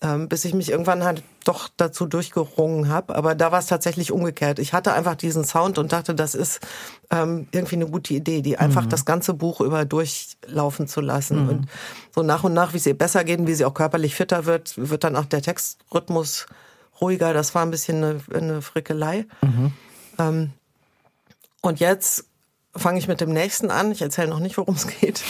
ähm, bis ich mich irgendwann halt doch dazu durchgerungen habe. Aber da war es tatsächlich umgekehrt. Ich hatte einfach diesen Sound und dachte, das ist ähm, irgendwie eine gute Idee, die einfach mhm. das ganze Buch über durchlaufen zu lassen. Mhm. Und so nach und nach, wie es ihr besser geht und wie sie auch körperlich fitter wird, wird dann auch der Textrhythmus ruhiger. Das war ein bisschen eine, eine Frickelei. Mhm. Ähm, und jetzt fange ich mit dem nächsten an. Ich erzähle noch nicht, worum es geht.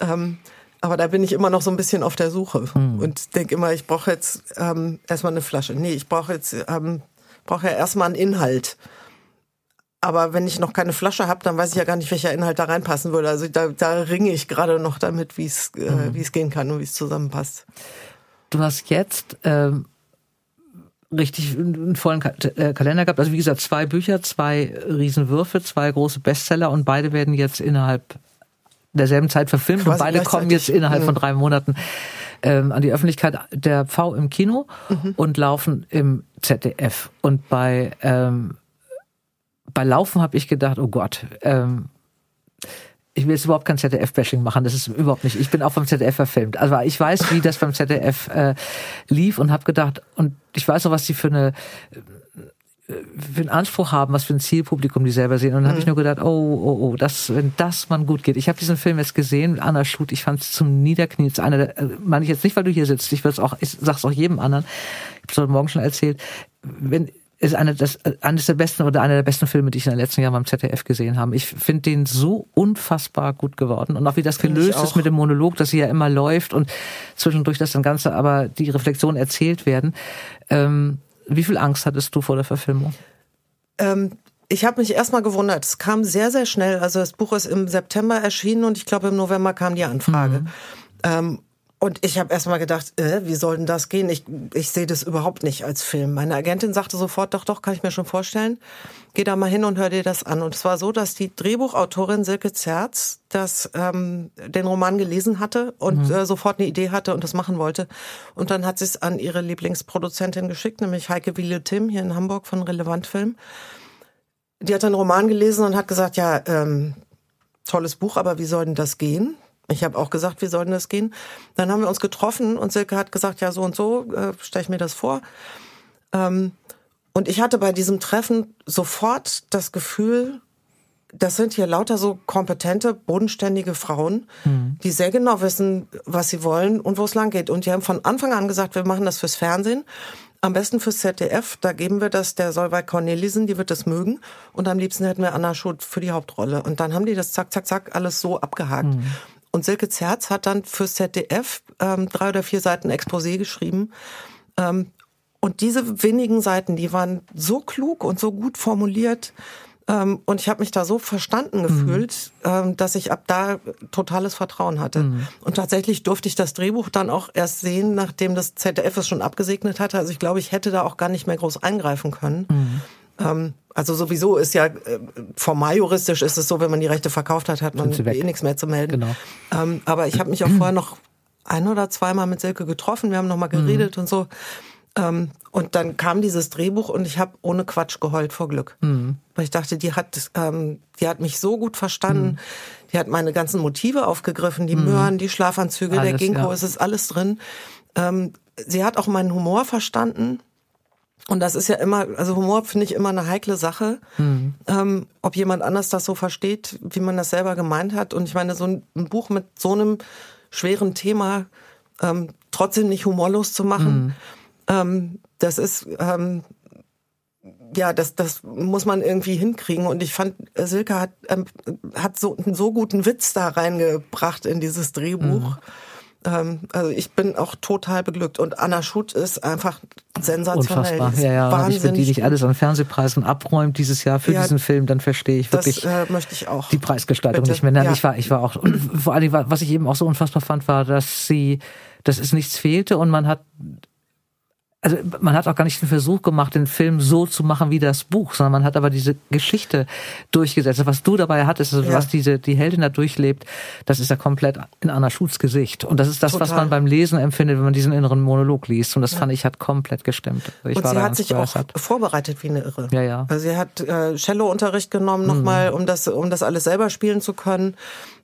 Ähm, aber da bin ich immer noch so ein bisschen auf der Suche mhm. und denke immer, ich brauche jetzt ähm, erstmal eine Flasche. Nee, ich brauche jetzt ähm, brauche ja erstmal einen Inhalt. Aber wenn ich noch keine Flasche habe, dann weiß ich ja gar nicht, welcher Inhalt da reinpassen würde. Also da, da ringe ich gerade noch damit, wie es äh, mhm. wie es gehen kann und wie es zusammenpasst. Du hast jetzt ähm, richtig einen vollen äh, Kalender gehabt. Also wie gesagt, zwei Bücher, zwei Riesenwürfe, zwei große Bestseller und beide werden jetzt innerhalb derselben Zeit verfilmt Quasi und beide kommen jetzt innerhalb von drei Monaten ähm, an die Öffentlichkeit. Der V im Kino mhm. und Laufen im ZDF. Und bei ähm, bei Laufen habe ich gedacht, oh Gott, ähm, ich will jetzt überhaupt kein ZDF-Bashing machen, das ist überhaupt nicht. Ich bin auch beim ZDF verfilmt. Also ich weiß, wie das beim ZDF äh, lief und habe gedacht, und ich weiß auch, was die für eine für einen Anspruch haben, was für ein Zielpublikum die selber sehen. Und dann mhm. habe ich nur gedacht, oh, oh, oh, das, wenn das man gut geht. Ich habe diesen Film jetzt gesehen, Anna Schut, ich fand es zum Niederknien. Das einer der, äh, meine ich jetzt nicht, weil du hier sitzt, ich würde es auch, ich sag's auch jedem anderen. Ich habe es heute Morgen schon erzählt. Wenn ist eine, das, eines der besten oder einer der besten Filme, die ich in den letzten Jahren beim ZDF gesehen habe. Ich finde den so unfassbar gut geworden. Und auch wie das gelöst ist mit dem Monolog, dass sie ja immer läuft und zwischendurch das dann Ganze aber die Reflexion erzählt werden. Ähm, wie viel Angst hattest du vor der Verfilmung? Ähm, ich habe mich erstmal gewundert. Es kam sehr, sehr schnell. Also das Buch ist im September erschienen und ich glaube im November kam die Anfrage. Mhm. Ähm, und ich habe erstmal gedacht, äh, wie soll denn das gehen? Ich, ich sehe das überhaupt nicht als Film. Meine Agentin sagte sofort, doch, doch, kann ich mir schon vorstellen. Geh da mal hin und hör dir das an. Und es war so, dass die Drehbuchautorin Silke Zerz das, ähm, den Roman gelesen hatte und mhm. äh, sofort eine Idee hatte und das machen wollte. Und dann hat sie es an ihre Lieblingsproduzentin geschickt, nämlich Heike Wiele Tim hier in Hamburg von Relevant Film. Die hat einen Roman gelesen und hat gesagt, ja, ähm, tolles Buch, aber wie soll denn das gehen? Ich habe auch gesagt, wie soll denn das gehen? Dann haben wir uns getroffen und Silke hat gesagt, ja, so und so, äh, stelle ich mir das vor. Ähm, und ich hatte bei diesem Treffen sofort das Gefühl, das sind hier lauter so kompetente, bodenständige Frauen, mhm. die sehr genau wissen, was sie wollen und wo es lang geht. Und die haben von Anfang an gesagt, wir machen das fürs Fernsehen. Am besten fürs ZDF, da geben wir das der Solveig Cornelissen, die wird das mögen. Und am liebsten hätten wir Anna Schut für die Hauptrolle. Und dann haben die das zack, zack, zack alles so abgehakt. Mhm. Und Silke Zerz hat dann fürs ZDF ähm, drei oder vier Seiten Exposé geschrieben. Ähm, und diese wenigen Seiten, die waren so klug und so gut formuliert, Ähm, und ich habe mich da so verstanden mhm. gefühlt, mhm. ähm, dass ich ab da totales Vertrauen hatte. Mhm. Und tatsächlich durfte ich das Drehbuch dann auch erst sehen, nachdem das ZDF es schon abgesegnet hatte. Also ich glaube, ich hätte da auch gar nicht mehr groß eingreifen können. Mhm. Ähm, also sowieso ist ja äh, formal juristisch ist es so, wenn man die Rechte verkauft hat, hat man eh nichts mehr zu melden. Genau. Ähm, aber ich habe mich auch vorher noch ein oder zweimal mit Silke getroffen. Wir haben noch mal geredet mhm. und so. Ähm, und dann kam dieses Drehbuch und ich habe ohne Quatsch geheult vor Glück. Mhm. Weil ich dachte, die hat, ähm, die hat mich so gut verstanden. Mhm. Die hat meine ganzen Motive aufgegriffen, die mhm. Möhren, die Schlafanzüge, alles, der Ginkgo, ja. es ist alles drin. Ähm, sie hat auch meinen Humor verstanden. Und das ist ja immer, also Humor finde ich immer eine heikle Sache, mhm. ähm, ob jemand anders das so versteht, wie man das selber gemeint hat. Und ich meine, so ein Buch mit so einem schweren Thema ähm, trotzdem nicht humorlos zu machen, mhm. ähm, das ist ähm, ja, das, das muss man irgendwie hinkriegen. Und ich fand, Silke hat, ähm, hat so einen so guten Witz da reingebracht in dieses Drehbuch. Mhm. Ähm, also ich bin auch total beglückt. Und Anna Schutt ist einfach sensationell. Unfassbar. Ja, ja. Wahnsinnig. Wenn die nicht alles an Fernsehpreisen abräumt dieses Jahr für ja, diesen Film, dann verstehe ich wirklich das, äh, möchte ich auch. die Preisgestaltung Bitte. nicht mehr. Nein, ja. Ich war, ich war auch, vor allem, was ich eben auch so unfassbar fand, war, dass sie, dass es nichts fehlte und man hat also man hat auch gar nicht den Versuch gemacht, den Film so zu machen wie das Buch, sondern man hat aber diese Geschichte durchgesetzt. Was du dabei hattest, also ja. was diese die Heldin da durchlebt, das ist ja komplett in Anna Schutz Gesicht. Und das ist das, Total. was man beim Lesen empfindet, wenn man diesen inneren Monolog liest. Und das ja. fand ich hat komplett gestimmt. Ich Und sie hat sich auch vorbereitet wie eine Irre. Ja, ja. Also sie hat äh, Cello-Unterricht genommen nochmal, mhm. um das um das alles selber spielen zu können.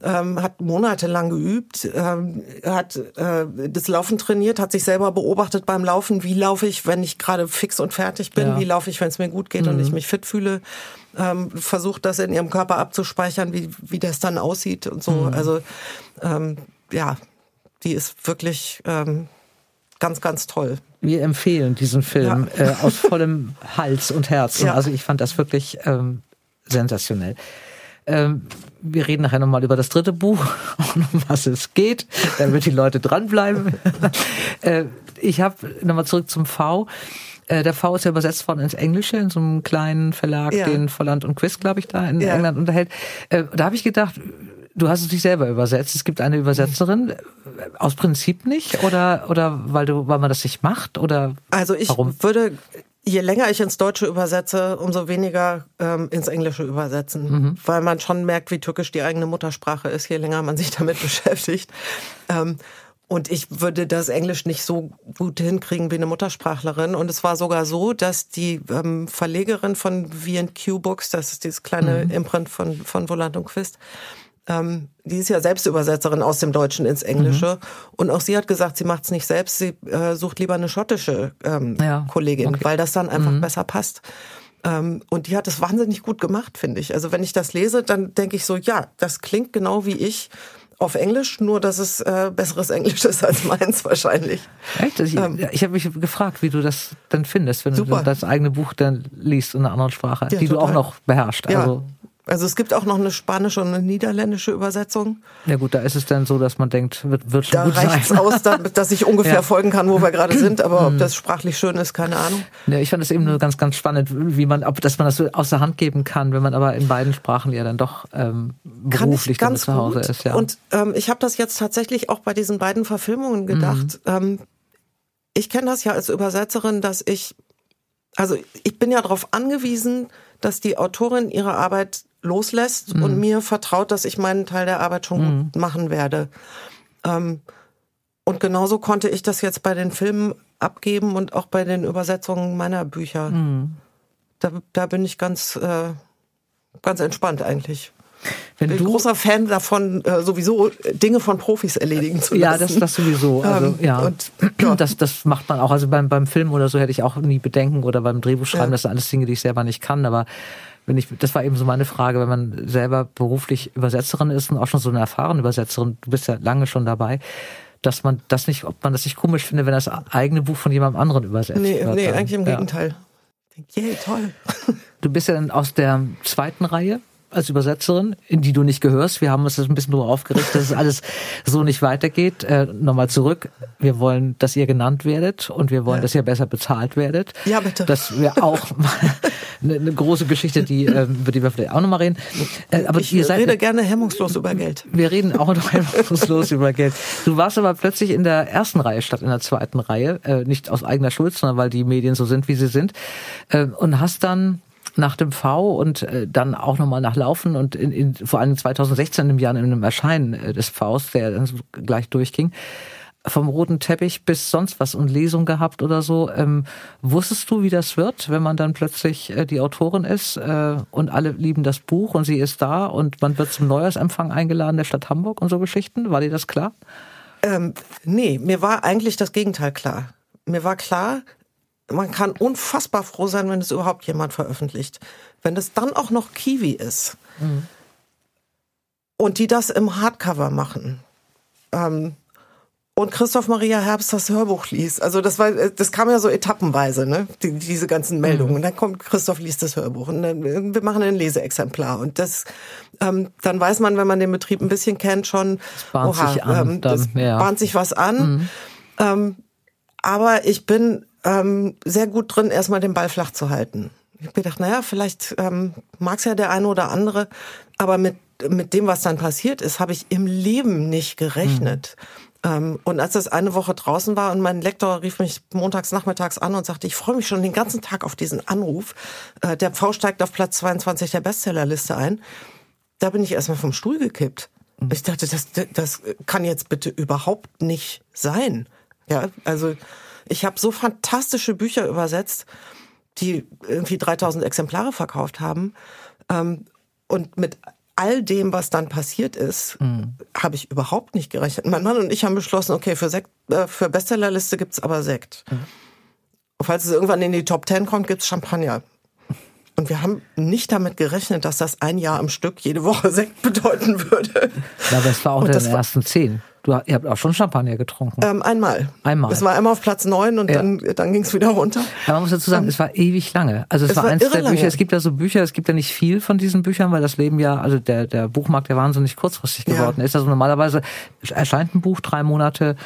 Ähm, hat monatelang geübt, ähm, hat äh, das Laufen trainiert, hat sich selber beobachtet beim Laufen, wie laufe ich, wenn ich gerade fix und fertig bin? Ja. Wie laufe ich, wenn es mir gut geht mhm. und ich mich fit fühle? Ähm, versucht das in ihrem Körper abzuspeichern, wie, wie das dann aussieht und so. Mhm. Also ähm, ja, die ist wirklich ähm, ganz, ganz toll. Wir empfehlen diesen Film ja. äh, aus vollem Hals und Herzen. Ja. Also ich fand das wirklich ähm, sensationell. Ähm, wir reden nachher nochmal über das dritte Buch, um was es geht, damit die Leute dranbleiben. äh, ich habe nochmal zurück zum V. Äh, der V ist ja übersetzt worden ins Englische, in so einem kleinen Verlag, ja. den Volland und Quiz, glaube ich, da in ja. England unterhält. Äh, da habe ich gedacht, du hast es dich selber übersetzt. Es gibt eine Übersetzerin. Aus Prinzip nicht? Oder, oder weil du, weil man das nicht macht? Oder also ich warum? würde je länger ich ins Deutsche übersetze, umso weniger ähm, ins Englische übersetzen, mhm. weil man schon merkt, wie türkisch die eigene Muttersprache ist, je länger man sich damit beschäftigt. Ähm, und ich würde das Englisch nicht so gut hinkriegen wie eine Muttersprachlerin. Und es war sogar so, dass die ähm, Verlegerin von V&Q Books, das ist dieses kleine mhm. Imprint von, von Volant und Quist, ähm, die ist ja selbst Übersetzerin aus dem Deutschen ins Englische. Mhm. Und auch sie hat gesagt, sie macht es nicht selbst, sie äh, sucht lieber eine schottische ähm, ja. Kollegin, okay. weil das dann einfach mhm. besser passt. Ähm, und die hat es wahnsinnig gut gemacht, finde ich. Also wenn ich das lese, dann denke ich so, ja, das klingt genau wie ich auf Englisch, nur dass es äh, besseres Englisch ist als meins wahrscheinlich. Echt? Ich, ähm, ich habe mich gefragt, wie du das dann findest, wenn super. du das eigene Buch dann liest in einer anderen Sprache, ja, die total. du auch noch beherrschst. Ja. Also also es gibt auch noch eine spanische und eine niederländische Übersetzung. Ja gut, da ist es dann so, dass man denkt, wird, wird schon da gut sein. Da reicht es aus, dass ich ungefähr ja. folgen kann, wo wir gerade sind. Aber ob hm. das sprachlich schön ist, keine Ahnung. Ja, ich fand es eben nur ganz, ganz spannend, wie man, ob, dass man das so aus der Hand geben kann, wenn man aber in beiden Sprachen ja dann doch ähm, beruflich ganz zu Hause gut. ist. Ja. Und ähm, ich habe das jetzt tatsächlich auch bei diesen beiden Verfilmungen gedacht. Mhm. Ähm, ich kenne das ja als Übersetzerin, dass ich, also ich bin ja darauf angewiesen, dass die Autorin ihre Arbeit loslässt mhm. und mir vertraut, dass ich meinen Teil der Arbeit schon mhm. gut machen werde. Ähm, und genauso konnte ich das jetzt bei den Filmen abgeben und auch bei den Übersetzungen meiner Bücher. Mhm. Da, da bin ich ganz, äh, ganz entspannt eigentlich. Wenn bin du großer Fan davon, äh, sowieso Dinge von Profis erledigen zu lassen. Ja, das, das sowieso. Also, ähm, ja. Und, ja. Das, das macht man auch. Also beim, beim Film oder so hätte ich auch nie Bedenken oder beim Drehbuchschreiben, ja. das sind alles Dinge, die ich selber nicht kann. Aber wenn ich, das war eben so meine Frage, wenn man selber beruflich Übersetzerin ist und auch schon so eine erfahrene Übersetzerin, du bist ja lange schon dabei, dass man das nicht, ob man das nicht komisch findet, wenn das eigene Buch von jemandem anderen übersetzt nee, wird. Nee, eigentlich im ja. Gegenteil. Ich denke, yeah, toll. Du bist ja dann aus der zweiten Reihe als Übersetzerin, in die du nicht gehörst. Wir haben uns das ein bisschen darüber aufgeregt, dass es alles so nicht weitergeht. Äh, Nochmal zurück. Wir wollen, dass ihr genannt werdet und wir wollen, ja. dass ihr besser bezahlt werdet. Ja, bitte. Dass wir auch eine, eine, große Geschichte, die, äh, über die wir vielleicht auch nochmal reden. Äh, aber ich ihr seid, rede gerne hemmungslos über Geld. Wir reden auch noch hemmungslos über Geld. Du warst aber plötzlich in der ersten Reihe statt in der zweiten Reihe. Äh, nicht aus eigener Schuld, sondern weil die Medien so sind, wie sie sind. Äh, und hast dann nach dem V und äh, dann auch nochmal nach Laufen und in, in, vor allem 2016 im Jahr in einem Erscheinen äh, des Vs, der dann so gleich durchging, vom roten Teppich bis sonst was und Lesung gehabt oder so. Ähm, wusstest du, wie das wird, wenn man dann plötzlich äh, die Autorin ist äh, und alle lieben das Buch und sie ist da und man wird zum Neujahrsempfang eingeladen der Stadt Hamburg und so Geschichten? War dir das klar? Ähm, nee, mir war eigentlich das Gegenteil klar. Mir war klar, man kann unfassbar froh sein, wenn es überhaupt jemand veröffentlicht. Wenn es dann auch noch Kiwi ist mhm. und die das im Hardcover machen ähm, und Christoph Maria Herbst das Hörbuch liest. Also das war, das kam ja so etappenweise, ne? Die, diese ganzen Meldungen. Mhm. Und dann kommt Christoph liest das Hörbuch und dann wir machen ein Leseexemplar und das, ähm, dann weiß man, wenn man den Betrieb ein bisschen kennt, schon, das bahnt oha, sich an, ähm, das dann, ja. bahnt sich was an. Mhm. Ähm, aber ich bin ähm, sehr gut drin, erstmal den Ball flach zu halten. Ich habe gedacht, naja, vielleicht ähm, mag es ja der eine oder andere, aber mit, mit dem, was dann passiert ist, habe ich im Leben nicht gerechnet. Mhm. Ähm, und als das eine Woche draußen war und mein Lektor rief mich montags nachmittags an und sagte, ich freue mich schon den ganzen Tag auf diesen Anruf. Äh, der V steigt auf Platz 22 der Bestsellerliste ein. Da bin ich erstmal vom Stuhl gekippt. Mhm. Ich dachte, das, das kann jetzt bitte überhaupt nicht sein. Ja, also ich habe so fantastische Bücher übersetzt, die irgendwie 3000 Exemplare verkauft haben. Ähm, und mit all dem, was dann passiert ist, mhm. habe ich überhaupt nicht gerechnet. Mein Mann und ich haben beschlossen, okay, für, Sekt, äh, für Bestsellerliste gibt's aber Sekt. Mhm. Und falls es irgendwann in die Top Ten kommt, gibt's Champagner. Und wir haben nicht damit gerechnet, dass das ein Jahr am Stück jede Woche Sekt bedeuten würde. Ja, aber es war auch in den ersten zehn. Du, ihr habt auch schon Champagner getrunken. Ähm, einmal. Einmal. Es war einmal auf Platz neun und ja. dann, dann ging es wieder runter. Ja, man muss dazu sagen, ähm, es war ewig lange. Also es, es war, war eins der Bücher. Lange. Es gibt ja so Bücher, es gibt ja nicht viel von diesen Büchern, weil das Leben ja, also der, der Buchmarkt ja wahnsinnig kurzfristig geworden ja. ist. Also normalerweise erscheint ein Buch drei Monate,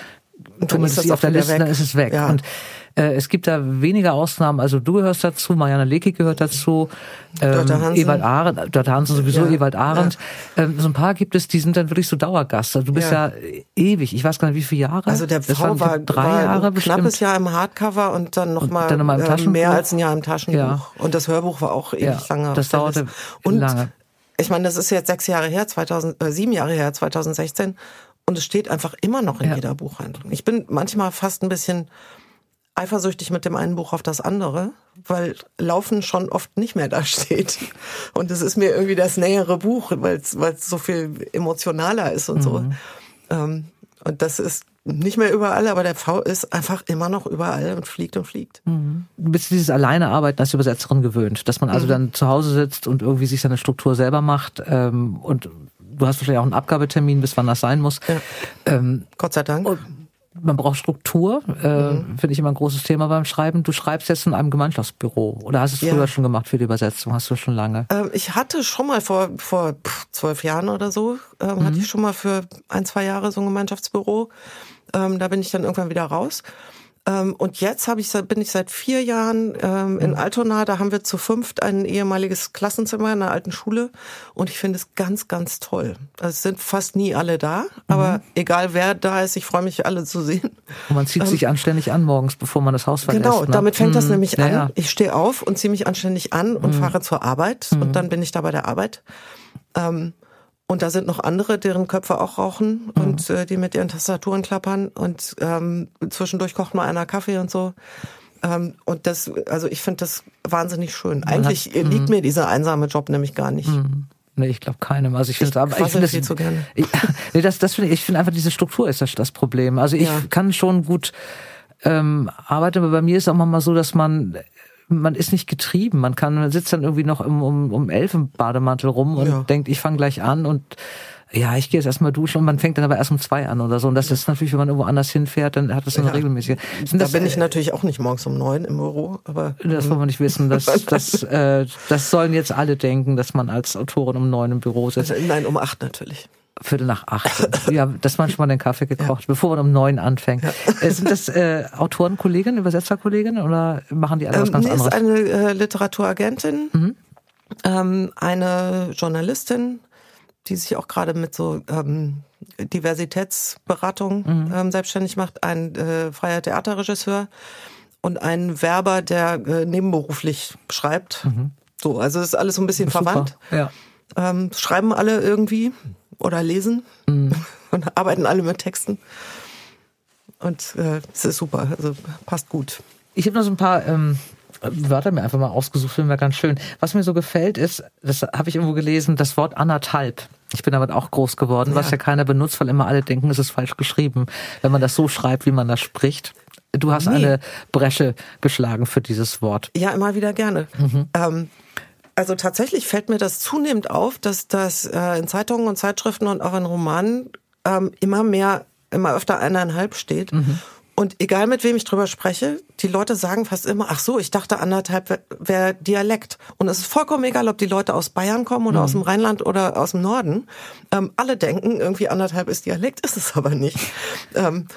dann ist es auf der Liste, weg. dann ist es weg. Ja. Und äh, es gibt da wenige Ausnahmen. Also du gehörst dazu, Marianne Leki gehört dazu, ähm, Ewald Arendt, Dörte Hansen sowieso, ja. Ewald Arendt. Ja. Ähm, so ein paar gibt es, die sind dann wirklich so Dauergast. Also du bist ja. ja ewig. Ich weiß gar nicht, wie viele Jahre. Also der Frau war drei war Jahre ein bestimmt. knappes Jahr im Hardcover und dann nochmal äh, mehr als ein Jahr im Taschenbuch. Ja. Und das Hörbuch war auch ewig lange. Das dauerte und lange. Ich meine, das ist jetzt sechs Jahre her, 2000, äh, sieben Jahre her, 2016. Und es steht einfach immer noch in jeder Buchhandlung. Ich bin manchmal fast ein bisschen eifersüchtig mit dem einen Buch auf das andere, weil Laufen schon oft nicht mehr da steht. Und es ist mir irgendwie das nähere Buch, weil es so viel emotionaler ist und mhm. so. Ähm, und das ist nicht mehr überall, aber der V ist einfach immer noch überall und fliegt und fliegt. Mhm. Du bist dieses alleine Arbeiten als Übersetzerin gewöhnt, dass man also mhm. dann zu Hause sitzt und irgendwie sich seine Struktur selber macht ähm, und du hast wahrscheinlich auch einen Abgabetermin, bis wann das sein muss. Ja. Ähm, Gott sei Dank man braucht Struktur, äh, mhm. finde ich immer ein großes Thema beim Schreiben. Du schreibst jetzt in einem Gemeinschaftsbüro oder hast du es ja. früher schon gemacht für die Übersetzung? Hast du schon lange? Ähm, ich hatte schon mal vor vor zwölf Jahren oder so ähm, mhm. hatte ich schon mal für ein zwei Jahre so ein Gemeinschaftsbüro. Ähm, da bin ich dann irgendwann wieder raus. Ähm, und jetzt ich, bin ich seit vier Jahren ähm, in mhm. Altona. Da haben wir zu fünft ein ehemaliges Klassenzimmer in einer alten Schule. Und ich finde es ganz, ganz toll. Also es sind fast nie alle da. Aber mhm. egal wer da ist, ich freue mich, alle zu sehen. Und man zieht ähm, sich anständig an morgens, bevor man das Haus verlässt. Genau, ne? damit fängt mhm. das nämlich an. Ja, Ich stehe auf und ziehe mich anständig an und mhm. fahre zur Arbeit. Und mhm. dann bin ich da bei der Arbeit. Ähm, und da sind noch andere, deren Köpfe auch rauchen mhm. und äh, die mit ihren Tastaturen klappern. Und ähm, zwischendurch kocht mal einer Kaffee und so. Ähm, und das, also ich finde das wahnsinnig schön. Eigentlich hat, liegt mhm. mir dieser einsame Job nämlich gar nicht. Mhm. Nee, ich glaube keinem. Also ich finde aber ich finde das, so gerne. Ich, nee, das, das finde ich, ich finde einfach diese Struktur ist das, das Problem. Also ich ja. kann schon gut ähm, arbeiten, aber bei mir ist auch manchmal so, dass man man ist nicht getrieben. Man kann, man sitzt dann irgendwie noch um, um, um elf im Bademantel rum und ja. denkt, ich fange gleich an und Ja, ich gehe jetzt erstmal duschen und man fängt dann aber erst um zwei an oder so. Und das ist natürlich, wenn man irgendwo anders hinfährt, dann hat das eine ja. regelmäßige. Sind da das, bin ich äh, natürlich auch nicht morgens um neun im Büro, aber. Das wollen wir nicht wissen. Das, das, äh, das sollen jetzt alle denken, dass man als Autorin um neun im Büro sitzt. Also, nein, um acht natürlich. Viertel nach acht. ja, dass man schon mal den Kaffee gekocht, ja. bevor man um neun anfängt. Ja. Äh, sind das äh, Autorenkolleginnen, Übersetzerkolleginnen oder machen die alle was ähm, ganz nee, anderes? ist eine äh, Literaturagentin, mhm. ähm, eine Journalistin, die sich auch gerade mit so ähm, Diversitätsberatung mhm. ähm, selbstständig macht, ein äh, freier Theaterregisseur und ein Werber, der äh, nebenberuflich schreibt. Mhm. So, also ist alles so ein bisschen verwandt. Ja. Ähm, schreiben alle irgendwie oder lesen mhm. und arbeiten alle mit Texten. Und äh, es ist super, also passt gut. Ich habe noch so ein paar ähm, Wörter mir einfach mal ausgesucht, finde ich ganz schön. Was mir so gefällt ist, das habe ich irgendwo gelesen, das Wort anderthalb. Ich bin damit auch groß geworden, ja. was ja keiner benutzt, weil immer alle denken, es ist falsch geschrieben, wenn man das so schreibt, wie man das spricht. Du hast nee. eine Bresche geschlagen für dieses Wort. Ja, immer wieder gerne. Mhm. Ähm, also tatsächlich fällt mir das zunehmend auf, dass das äh, in Zeitungen und Zeitschriften und auch in Romanen ähm, immer mehr, immer öfter eineinhalb steht. Mhm. Und egal mit wem ich drüber spreche, die Leute sagen fast immer, ach so, ich dachte anderthalb wäre wär Dialekt. Und es ist vollkommen egal, ob die Leute aus Bayern kommen oder mhm. aus dem Rheinland oder aus dem Norden. Ähm, alle denken, irgendwie anderthalb ist Dialekt, ist es aber nicht. ähm,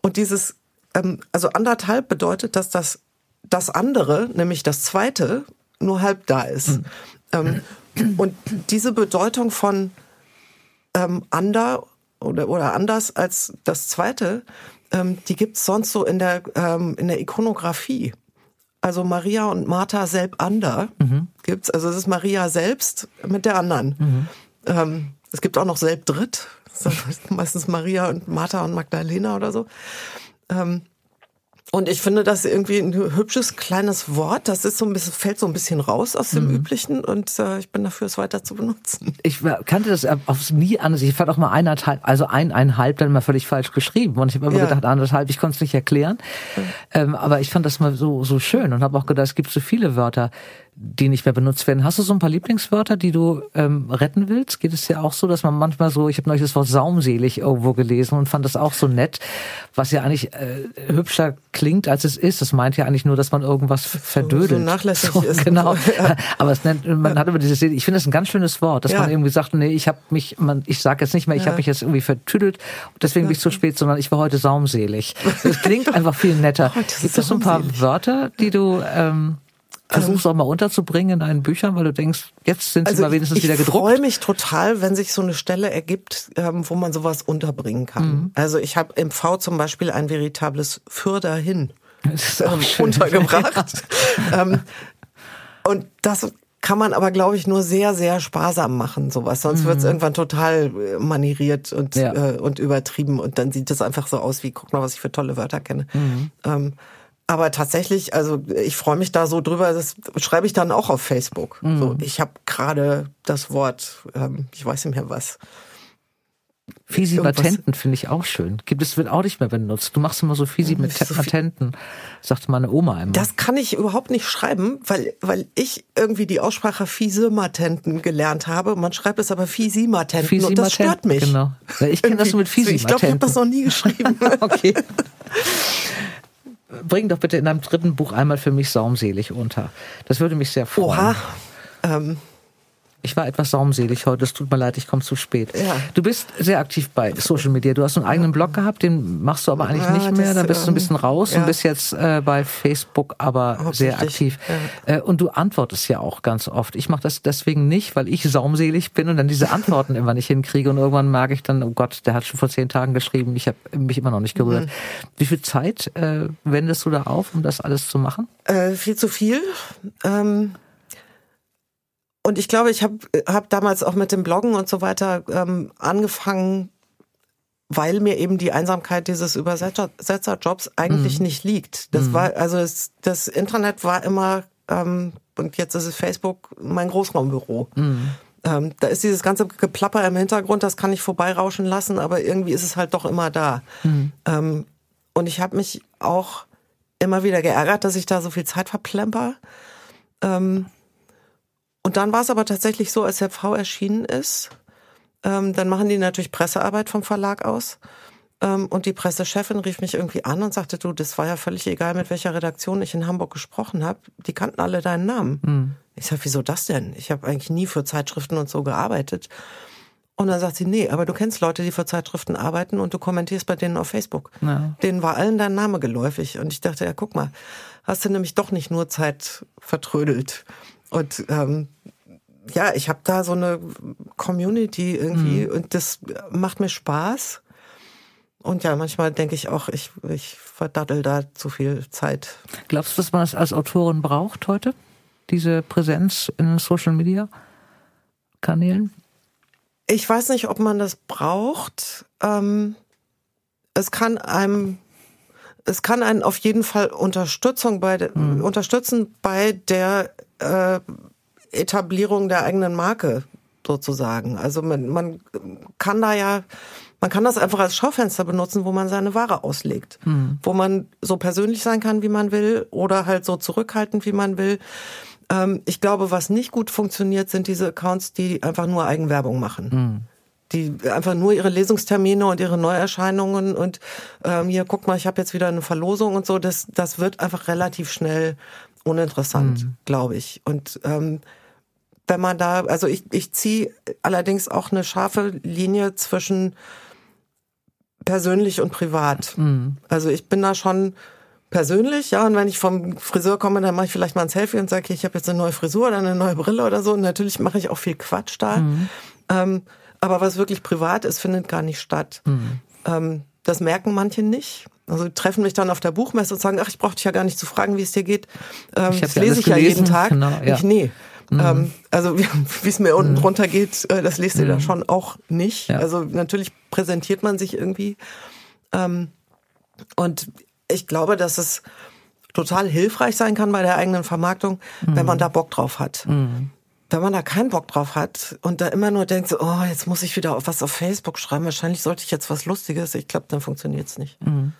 und dieses, ähm, also anderthalb bedeutet, dass das, das andere, nämlich das zweite, nur halb da ist. Mhm. und diese Bedeutung von ähm, ander oder, oder anders als das zweite, ähm, die gibt's sonst so in der, ähm, in der Ikonografie. Also Maria und Martha selbander mhm. gibt's. Also es ist Maria selbst mit der anderen. Mhm. Ähm, es gibt auch noch selbdritt. meistens Maria und Martha und Magdalena oder so. Ähm, und ich finde das irgendwie ein hübsches kleines Wort. Das ist so ein bisschen, fällt so ein bisschen raus aus dem mhm. Üblichen und äh, ich bin dafür, es weiter zu benutzen. Ich kannte das aufs nie anders. Ich fand auch mal eineinhalb, also ein, eineinhalb dann mal völlig falsch geschrieben. Und ich habe immer ja. gedacht, anderthalb, ich konnte es nicht erklären. Mhm. Ähm, aber ich fand das mal so, so schön und habe auch gedacht, es gibt so viele Wörter, die nicht mehr benutzt werden. Hast du so ein paar Lieblingswörter, die du ähm, retten willst? Geht es ja auch so, dass man manchmal so, ich habe neulich das Wort saumselig irgendwo gelesen und fand das auch so nett, was ja eigentlich äh, hübscher klingt, als es ist. Das meint ja eigentlich nur, dass man irgendwas verdödelt. So, so nachlässig so, ist. Genau. Ja. Aber es nennt, man hat immer dieses, ich finde das ein ganz schönes Wort, dass ja. man irgendwie sagt, nee, ich habe mich, man, ich sage jetzt nicht mehr, ich ja. habe mich jetzt irgendwie vertüdelt, deswegen bin ich zu spät, sondern ich war heute saumselig. Das klingt einfach viel netter. Gibt es so ein paar Wörter, die du ähm, versuchst auch mal unterzubringen in deinen Büchern, weil du denkst, jetzt sind sie also mal wenigstens wieder gedruckt. Ich freue mich total, wenn sich so eine Stelle ergibt, ähm, wo man sowas unterbringen kann. Mhm. Also ich habe im V zum Beispiel ein veritables Für dahin ähm, untergebracht. ähm, und das kann man aber, glaube ich, nur sehr, sehr sparsam machen, sowas. Sonst mhm. wird es irgendwann total äh, manieriert und, ja. äh, und übertrieben und dann sieht es einfach so aus wie, guck mal, was ich für tolle Wörter kenne. Mhm. Aber tatsächlich, also ich freue mich da so drüber, das schreibe ich dann auch auf Facebook. Mhm. So, ich habe gerade das Wort, ähm, ich weiß nicht mehr was. Fisi-Matenten finde ich auch schön. Gibt es wird auch nicht mehr benutzt. Du machst immer so Fisi-Matenten, so sagte meine Oma einmal. Das kann ich überhaupt nicht schreiben, weil weil ich irgendwie die Aussprache Fisi-Matenten gelernt habe. Man schreibt es aber Fisi und das stört mich. Genau. Ich kenne das nur mit Fisi-Matenten. Ich glaube, ich habe das noch nie geschrieben. okay. bring doch bitte in deinem dritten Buch einmal für mich saumselig unter. Das würde mich sehr freuen. Oha. Ähm, ich war etwas saumselig heute, es tut mir leid, ich komme zu spät. Ja. Du bist sehr aktiv bei Social Media. Du hast einen eigenen Blog gehabt, den machst du aber eigentlich ja, nicht mehr. Da bist du ein bisschen raus ja. und bist jetzt äh, bei Facebook aber sehr aktiv. Äh, und du antwortest ja auch ganz oft. Ich mache das deswegen nicht, weil ich saumselig bin und dann diese Antworten immer nicht hinkriege. Und irgendwann merke ich dann, oh Gott, der hat schon vor zehn Tagen geschrieben, ich habe mich immer noch nicht gerührt. Mhm. Wie viel Zeit äh, wendest du da auf, um das alles zu machen? Äh, viel zu viel. Ähm und ich glaube, ich habe hab damals auch mit dem Bloggen und so weiter ähm, angefangen, weil mir eben die Einsamkeit dieses Übersetzerjobs eigentlich mhm. nicht liegt. Das mhm. war, also es, das Internet war immer, ähm, und jetzt ist es Facebook, mein Großraumbüro. Mhm. Ähm, da ist dieses ganze Geplapper im Hintergrund, das kann ich vorbeirauschen lassen, aber irgendwie ist es halt doch immer da. Mhm. Ähm, und ich habe mich auch immer wieder geärgert, dass ich da so viel Zeit verplemper. Ähm, und dann war es aber tatsächlich so, als der V erschienen ist, Ähm, dann machen die natürlich Pressearbeit vom Verlag aus. Ähm, und die Pressechefin rief mich irgendwie an und sagte, du, das war ja völlig egal, mit welcher Redaktion ich in Hamburg gesprochen habe. Die kannten alle deinen Namen. Mhm. Ich sag, wieso das denn? Ich habe eigentlich nie für Zeitschriften und so gearbeitet. Und dann sagt sie, nee, aber du kennst Leute, die für Zeitschriften arbeiten und du kommentierst bei denen auf Facebook. Ja. Denen war allen dein Name geläufig. Und ich dachte, ja, guck mal, hast du nämlich doch nicht nur Zeit vertrödelt. Und ähm, ja, ich habe da so eine Community irgendwie mhm. und das macht mir Spaß. Und ja, manchmal denke ich auch, ich, ich verdaddel da zu viel Zeit. Glaubst du, dass man das als Autorin braucht heute? Diese Präsenz in Social Media Kanälen? Ich weiß nicht, ob man das braucht. Ähm, es kann einem, es kann einen auf jeden Fall Unterstützung bei, de, mhm. unterstützen bei der äh, Etablierung der eigenen Marke sozusagen. Also man, man kann da ja man kann das einfach als Schaufenster benutzen, wo man seine Ware auslegt. Mhm. Wo man so persönlich sein kann, wie man will, oder halt so zurückhaltend, wie man will. Ähm, ich glaube, was nicht gut funktioniert, sind diese Accounts, die einfach nur Eigenwerbung machen. Mhm die einfach nur ihre Lesungstermine und ihre Neuerscheinungen und ähm, hier guck mal, ich habe jetzt wieder eine Verlosung und so, das das wird einfach relativ schnell uninteressant, mhm. glaube ich. Und ähm, wenn man da, also ich ich ziehe allerdings auch eine scharfe Linie zwischen persönlich und privat. Mhm. Also ich bin da schon persönlich, ja, und wenn ich vom Friseur komme, dann mache ich vielleicht mal ein Selfie und sage, ich habe jetzt eine neue Frisur oder eine neue Brille oder so. Und natürlich mache ich auch viel Quatsch da. Mhm. Ähm, aber was wirklich privat ist, findet gar nicht statt. Mhm. Ähm, das merken manche nicht. Also treffen mich dann auf der Buchmesse und sagen, ach, ich brauche dich ja gar nicht zu fragen, wie es dir geht. Ähm, das lese ich gelesen. ja jeden Tag. Genau, ja. Ich, nee. Mhm. Ähm, also wie es mir unten mhm. drunter geht, äh, das lest ihr da mhm. schon auch nicht. Ja. Also natürlich präsentiert man sich irgendwie. Ähm, und ich glaube, dass es total hilfreich sein kann bei der eigenen Vermarktung, mhm. wenn man da Bock drauf hat. Mhm wenn man da keinen Bock drauf hat und da immer nur denkt, so, oh, jetzt muss ich wieder auf was auf Facebook schreiben, wahrscheinlich sollte ich jetzt was Lustiges, ich glaube, dann funktioniert es nicht. Mhm.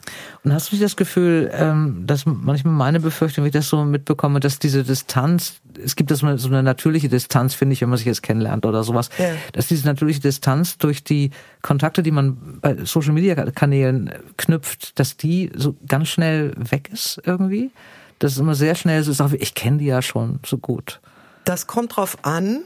Und hast du nicht das Gefühl, ähm, dass manchmal meine Befürchtung, wenn ich das so mitbekomme, dass diese Distanz, es gibt das so eine natürliche Distanz, finde ich, wenn man sich jetzt kennenlernt oder sowas, ja. dass diese natürliche Distanz durch die Kontakte, die man bei Social Media Kanälen knüpft, dass die so ganz schnell weg ist irgendwie? Dass es immer sehr schnell so ist, ich kenne die ja schon so gut. Das kommt drauf an.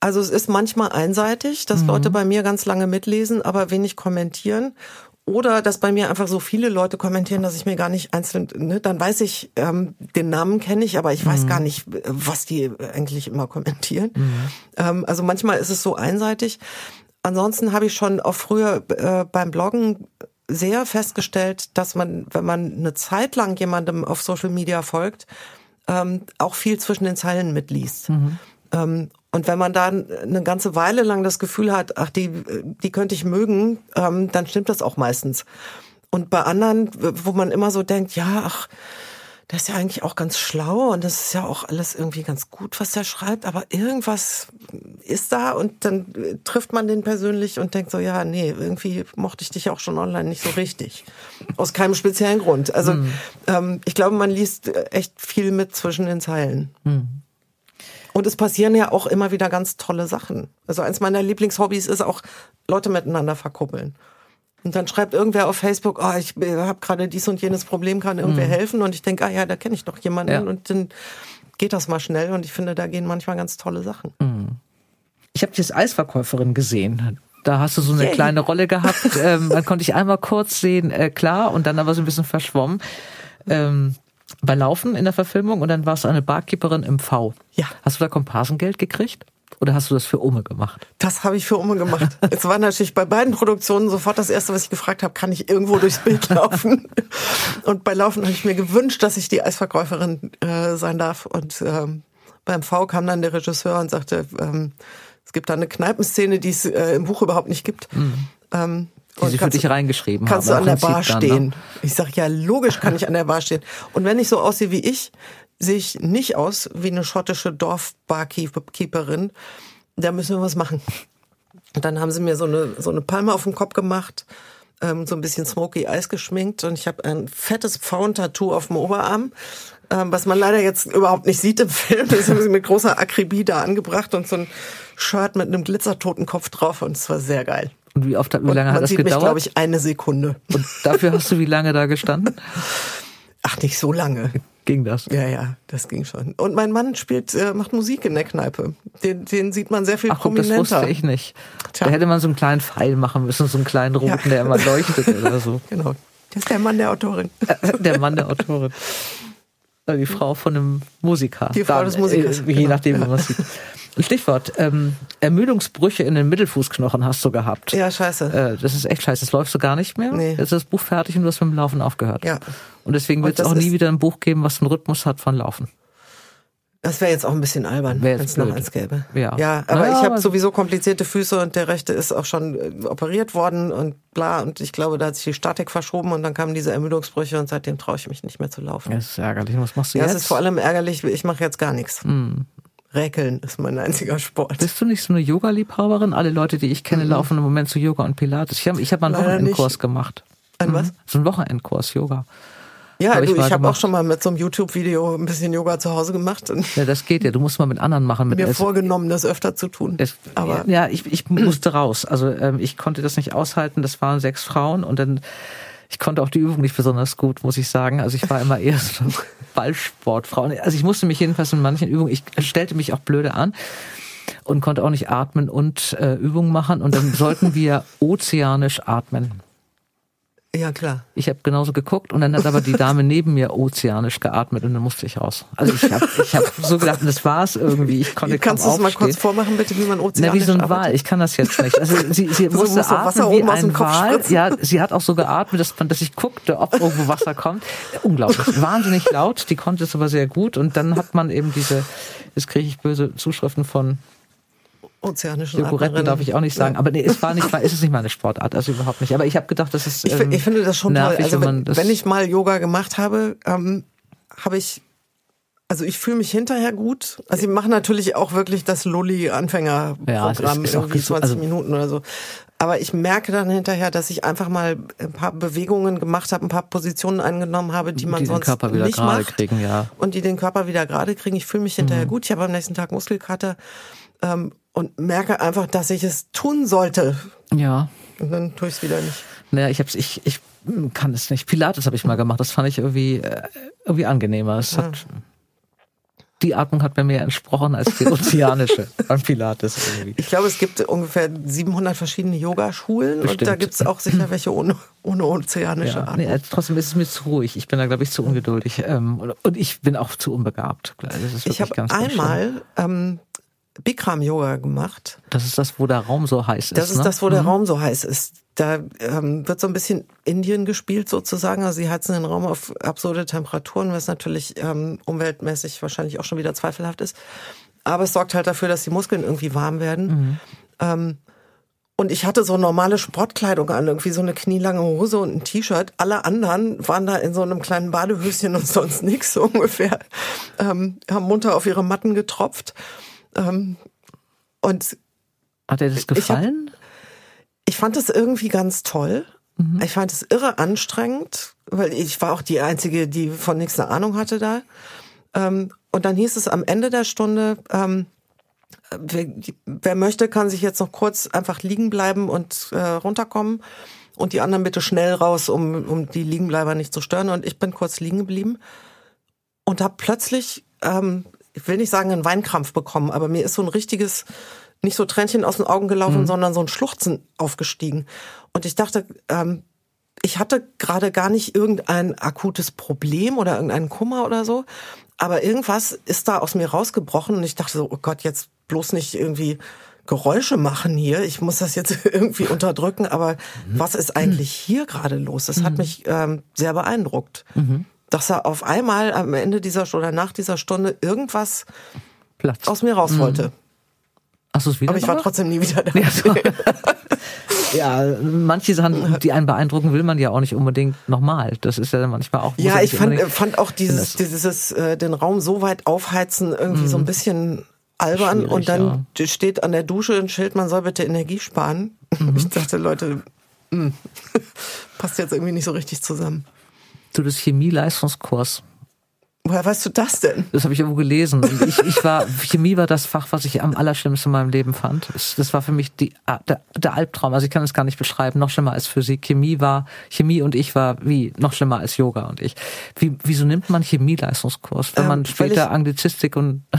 Also es ist manchmal einseitig, dass mhm. Leute bei mir ganz lange mitlesen, aber wenig kommentieren. Oder dass bei mir einfach so viele Leute kommentieren, dass ich mir gar nicht einzeln, ne, dann weiß ich, ähm, den Namen kenne ich, aber ich mhm. weiß gar nicht, was die eigentlich immer kommentieren. Mhm. Ähm, also manchmal ist es so einseitig. Ansonsten habe ich schon auch früher äh, beim Bloggen sehr festgestellt, dass man, wenn man eine Zeit lang jemandem auf Social Media folgt, ähm, auch viel zwischen den Zeilen mitliest. Mhm. Ähm, und wenn man dann eine ganze Weile lang das Gefühl hat, ach, die, die könnte ich mögen, ähm, dann stimmt das auch meistens. Und bei anderen, wo man immer so denkt, ja, ach, der ist ja eigentlich auch ganz schlau und das ist ja auch alles irgendwie ganz gut, was er schreibt, aber irgendwas ist da und dann trifft man den persönlich und denkt so, ja, nee, irgendwie mochte ich dich auch schon online nicht so richtig. Aus keinem speziellen Grund. Also mhm. ähm, ich glaube, man liest echt viel mit zwischen den Zeilen. Mhm. Und es passieren ja auch immer wieder ganz tolle Sachen. Also eins meiner Lieblingshobbys ist auch Leute miteinander verkuppeln. Und dann schreibt irgendwer auf Facebook, oh, ich habe gerade dies und jenes Problem, kann irgendwer mhm. helfen? Und ich denke, ah ja, da kenne ich doch jemanden. Ja. Und dann geht das mal schnell. Und ich finde, da gehen manchmal ganz tolle Sachen. Mhm. Ich habe dich als Eisverkäuferin gesehen. Da hast du so eine Yay. kleine Rolle gehabt. ähm, dann konnte ich einmal kurz sehen, äh, klar, und dann aber so ein bisschen verschwommen. Ähm, bei Laufen in der Verfilmung und dann warst du eine Barkeeperin im V. Ja. Hast du da Komparsengeld gekriegt? Oder hast du das für Umme gemacht? Das habe ich für Umme gemacht. Es war natürlich bei beiden Produktionen sofort das Erste, was ich gefragt habe, kann ich irgendwo durchs Bild laufen? Und bei Laufen habe ich mir gewünscht, dass ich die Eisverkäuferin äh, sein darf. Und ähm, beim V kam dann der Regisseur und sagte, ähm, gibt da eine Kneipenszene, die es äh, im Buch überhaupt nicht gibt. Mhm. Ähm, die sie für dich reingeschrieben kannst haben. Kannst du an der Bar dann, stehen? Ne? Ich sag ja, logisch kann ich an der Bar stehen. Und wenn ich so aussehe wie ich, sehe ich nicht aus wie eine schottische Dorfbarkeeperin. Da müssen wir was machen. Und dann haben sie mir so eine, so eine Palme auf den Kopf gemacht, ähm, so ein bisschen smoky Eis geschminkt und ich habe ein fettes Pfauentattoo auf dem Oberarm, was man leider jetzt überhaupt nicht sieht im Film. Das haben sie mit großer Akribie da angebracht und so ein Shirt mit einem Glitzertotenkopf drauf und es war sehr geil. Und wie oft, wie lange hat das gedauert? glaube ich, eine Sekunde. Und dafür hast du wie lange da gestanden? Ach, nicht so lange. Ging das? Ja, ja, das ging schon. Und mein Mann spielt, äh, macht Musik in der Kneipe. Den, den sieht man sehr viel Ach, prominenter. Guck, das wusste ich nicht. Tja. Da hätte man so einen kleinen Pfeil machen müssen, so einen kleinen roten, ja. der immer leuchtet oder so. Genau. Das ist der Mann der Autorin. Der Mann der Autorin. Die Frau von einem Musiker. Die Frau Dann, des Musikers. Äh, je genau. nachdem, wie man es sieht. Stichwort, ähm, Ermüdungsbrüche in den Mittelfußknochen hast du gehabt. Ja, scheiße. Äh, das ist echt scheiße. Das läufst du gar nicht mehr. Nee. Jetzt ist das Buch fertig und du hast mit dem Laufen aufgehört. Ja. Und deswegen wird es auch nie wieder ein Buch geben, was einen Rhythmus hat von Laufen. Das wäre jetzt auch ein bisschen albern, wenn es noch eins gäbe. Ja, ja aber naja, ich habe sowieso komplizierte Füße und der rechte ist auch schon äh, operiert worden und bla. Und ich glaube, da hat sich die Statik verschoben und dann kamen diese Ermüdungsbrüche und seitdem traue ich mich nicht mehr zu laufen. Das ist ärgerlich. Was machst du ja, jetzt? Ja, es ist vor allem ärgerlich, ich mache jetzt gar nichts. Mm. Räkeln ist mein einziger Sport. Bist du nicht so eine Yoga-Liebhaberin? Alle Leute, die ich kenne, mhm. laufen im Moment zu Yoga und Pilates. Ich habe ich hab mal einen Leider Wochenendkurs nicht. gemacht. Ein was? Mhm. So einen Wochenendkurs Yoga. Ja, hab ich, ich habe auch schon mal mit so einem YouTube-Video ein bisschen Yoga zu Hause gemacht. Ja, das geht ja. Du musst mal mit anderen machen. Mit mir vorgenommen, das öfter zu tun. Es, Aber ja, ich, ich musste raus. Also ähm, ich konnte das nicht aushalten. Das waren sechs Frauen und dann ich konnte auch die Übung nicht besonders gut, muss ich sagen. Also ich war immer eher so eine Ballsportfrau. Also ich musste mich jedenfalls in manchen Übungen, ich stellte mich auch blöde an und konnte auch nicht atmen und äh, Übungen machen. Und dann sollten wir ozeanisch atmen. Ja, klar. Ich habe genauso geguckt und dann hat aber die Dame neben mir ozeanisch geatmet und dann musste ich raus. Also ich habe ich hab so gedacht, das war's irgendwie. Ich konnte Kannst du es mal kurz vormachen, bitte, wie man ozeanisch Na, wie so ein Wal. Ich kann das jetzt nicht. Also sie, sie so musste atmen wie ein Wal. Ja, sie hat auch so geatmet, dass, dass ich guckte, ob irgendwo Wasser kommt. Unglaublich. Wahnsinnig laut. Die konnte es aber sehr gut. Und dann hat man eben diese, jetzt kriege ich böse Zuschriften von ozeanischen Konkurrenten darf ich auch nicht sagen, aber nee, es war nicht, ist es nicht meine Sportart, also überhaupt nicht. Aber ich habe gedacht, das ist ähm, ich, ich, finde das schon nervig, toll. Also wenn, wenn, wenn ich mal Yoga gemacht habe, ähm, habe ich also ich fühle mich hinterher gut. Also ich mache natürlich auch wirklich das Lulli-Anfängerprogramm, ja, irgendwie 20 also Minuten oder so. Aber ich merke dann hinterher, dass ich einfach mal ein paar Bewegungen gemacht habe, ein paar Positionen eingenommen habe, die man die sonst Körper wieder nicht macht. Kriegen, ja. Und die den Körper wieder gerade kriegen. Ich fühle mich hinterher mhm. gut. Ich habe am nächsten Tag Muskelkater. Ähm, und merke einfach, dass ich es tun sollte. Ja. Und dann tue ich es wieder nicht. Naja, ich hab's, ich, ich kann es nicht. Pilates habe ich mal gemacht. Das fand ich irgendwie, äh, irgendwie angenehmer. Es ja. hat, die Atmung hat mir mehr entsprochen als die ozeanische beim Pilates irgendwie. Ich glaube, es gibt ungefähr 700 verschiedene Yogaschulen und da gibt es auch sicher welche ohne, ohne ozeanische ja, Atmung. Nee, trotzdem ist es mir zu ruhig. Ich bin da, glaube ich, zu ungeduldig ähm, und ich bin auch zu unbegabt. ich habe einmal ähm, Bikram Yoga gemacht. Das ist das, wo der Raum so heiß ist. Das ist ne? das, wo der mhm. Raum so heiß ist. Da ähm, wird so ein bisschen Indien gespielt sozusagen. Also sie heizen den Raum auf absurde Temperaturen, was natürlich ähm, umweltmäßig wahrscheinlich auch schon wieder zweifelhaft ist. Aber es sorgt halt dafür, dass die Muskeln irgendwie warm werden. Mhm. Ähm, und ich hatte so normale Sportkleidung an, irgendwie so eine knielange Hose und ein T-Shirt. Alle anderen waren da in so einem kleinen Badehöschen und sonst nichts so ungefähr. Ähm, haben munter auf ihre Matten getropft. Ähm, und hat dir das gefallen? Ich, hab, ich fand es irgendwie ganz toll. Mhm. Ich fand es irre anstrengend, weil ich war auch die einzige, die von nichts eine Ahnung hatte da. Ähm, und dann hieß es am Ende der Stunde, ähm, wer, wer, möchte, kann sich jetzt noch kurz einfach liegen bleiben und äh, runterkommen und die anderen bitte schnell raus, um, um die Liegenbleiber nicht zu stören. Und ich bin kurz liegen geblieben und habe plötzlich ähm, ich will nicht sagen, einen Weinkrampf bekommen, aber mir ist so ein richtiges, nicht so Tränchen aus den Augen gelaufen, mhm. sondern so ein Schluchzen aufgestiegen. Und ich dachte, ähm, ich hatte gerade gar nicht irgendein akutes Problem oder irgendeinen Kummer oder so, aber irgendwas ist da aus mir rausgebrochen und ich dachte so, oh Gott, jetzt bloß nicht irgendwie Geräusche machen hier. Ich muss das jetzt irgendwie unterdrücken, aber mhm. was ist eigentlich hier gerade los? Das hat mhm. mich ähm, sehr beeindruckt. Mhm dass er auf einmal am Ende dieser Stunde oder nach dieser Stunde irgendwas Platz. aus mir raus mhm. wollte. Hast du es wieder Aber ich war trotzdem nie wieder da. Ja, so. ja, manche Sachen, die einen beeindrucken, will man ja auch nicht unbedingt nochmal. Das ist ja manchmal auch. Ja, ich fand, fand auch dieses, dieses äh, den Raum so weit aufheizen irgendwie mhm. so ein mhm. bisschen albern und dann ja. steht an der Dusche ein Schild, man soll bitte Energie sparen. Mhm. Ich dachte, Leute, Hm. Passt jetzt irgendwie nicht so richtig zusammen. Du, das Chemie-Leistungskurs. Woher weißt du das denn? Das habe ich irgendwo gelesen. Ich, ich war, Chemie war das Fach, was ich am allerschlimmsten in meinem Leben fand. Das war für mich die, der, der Albtraum. Also ich kann es gar nicht beschreiben. Noch schlimmer als Physik. Chemie war, Chemie und ich war wie, noch schlimmer als Yoga und ich. Wie, wieso nimmt man Chemie-Leistungskurs, wenn ähm, man später ich, Anglizistik und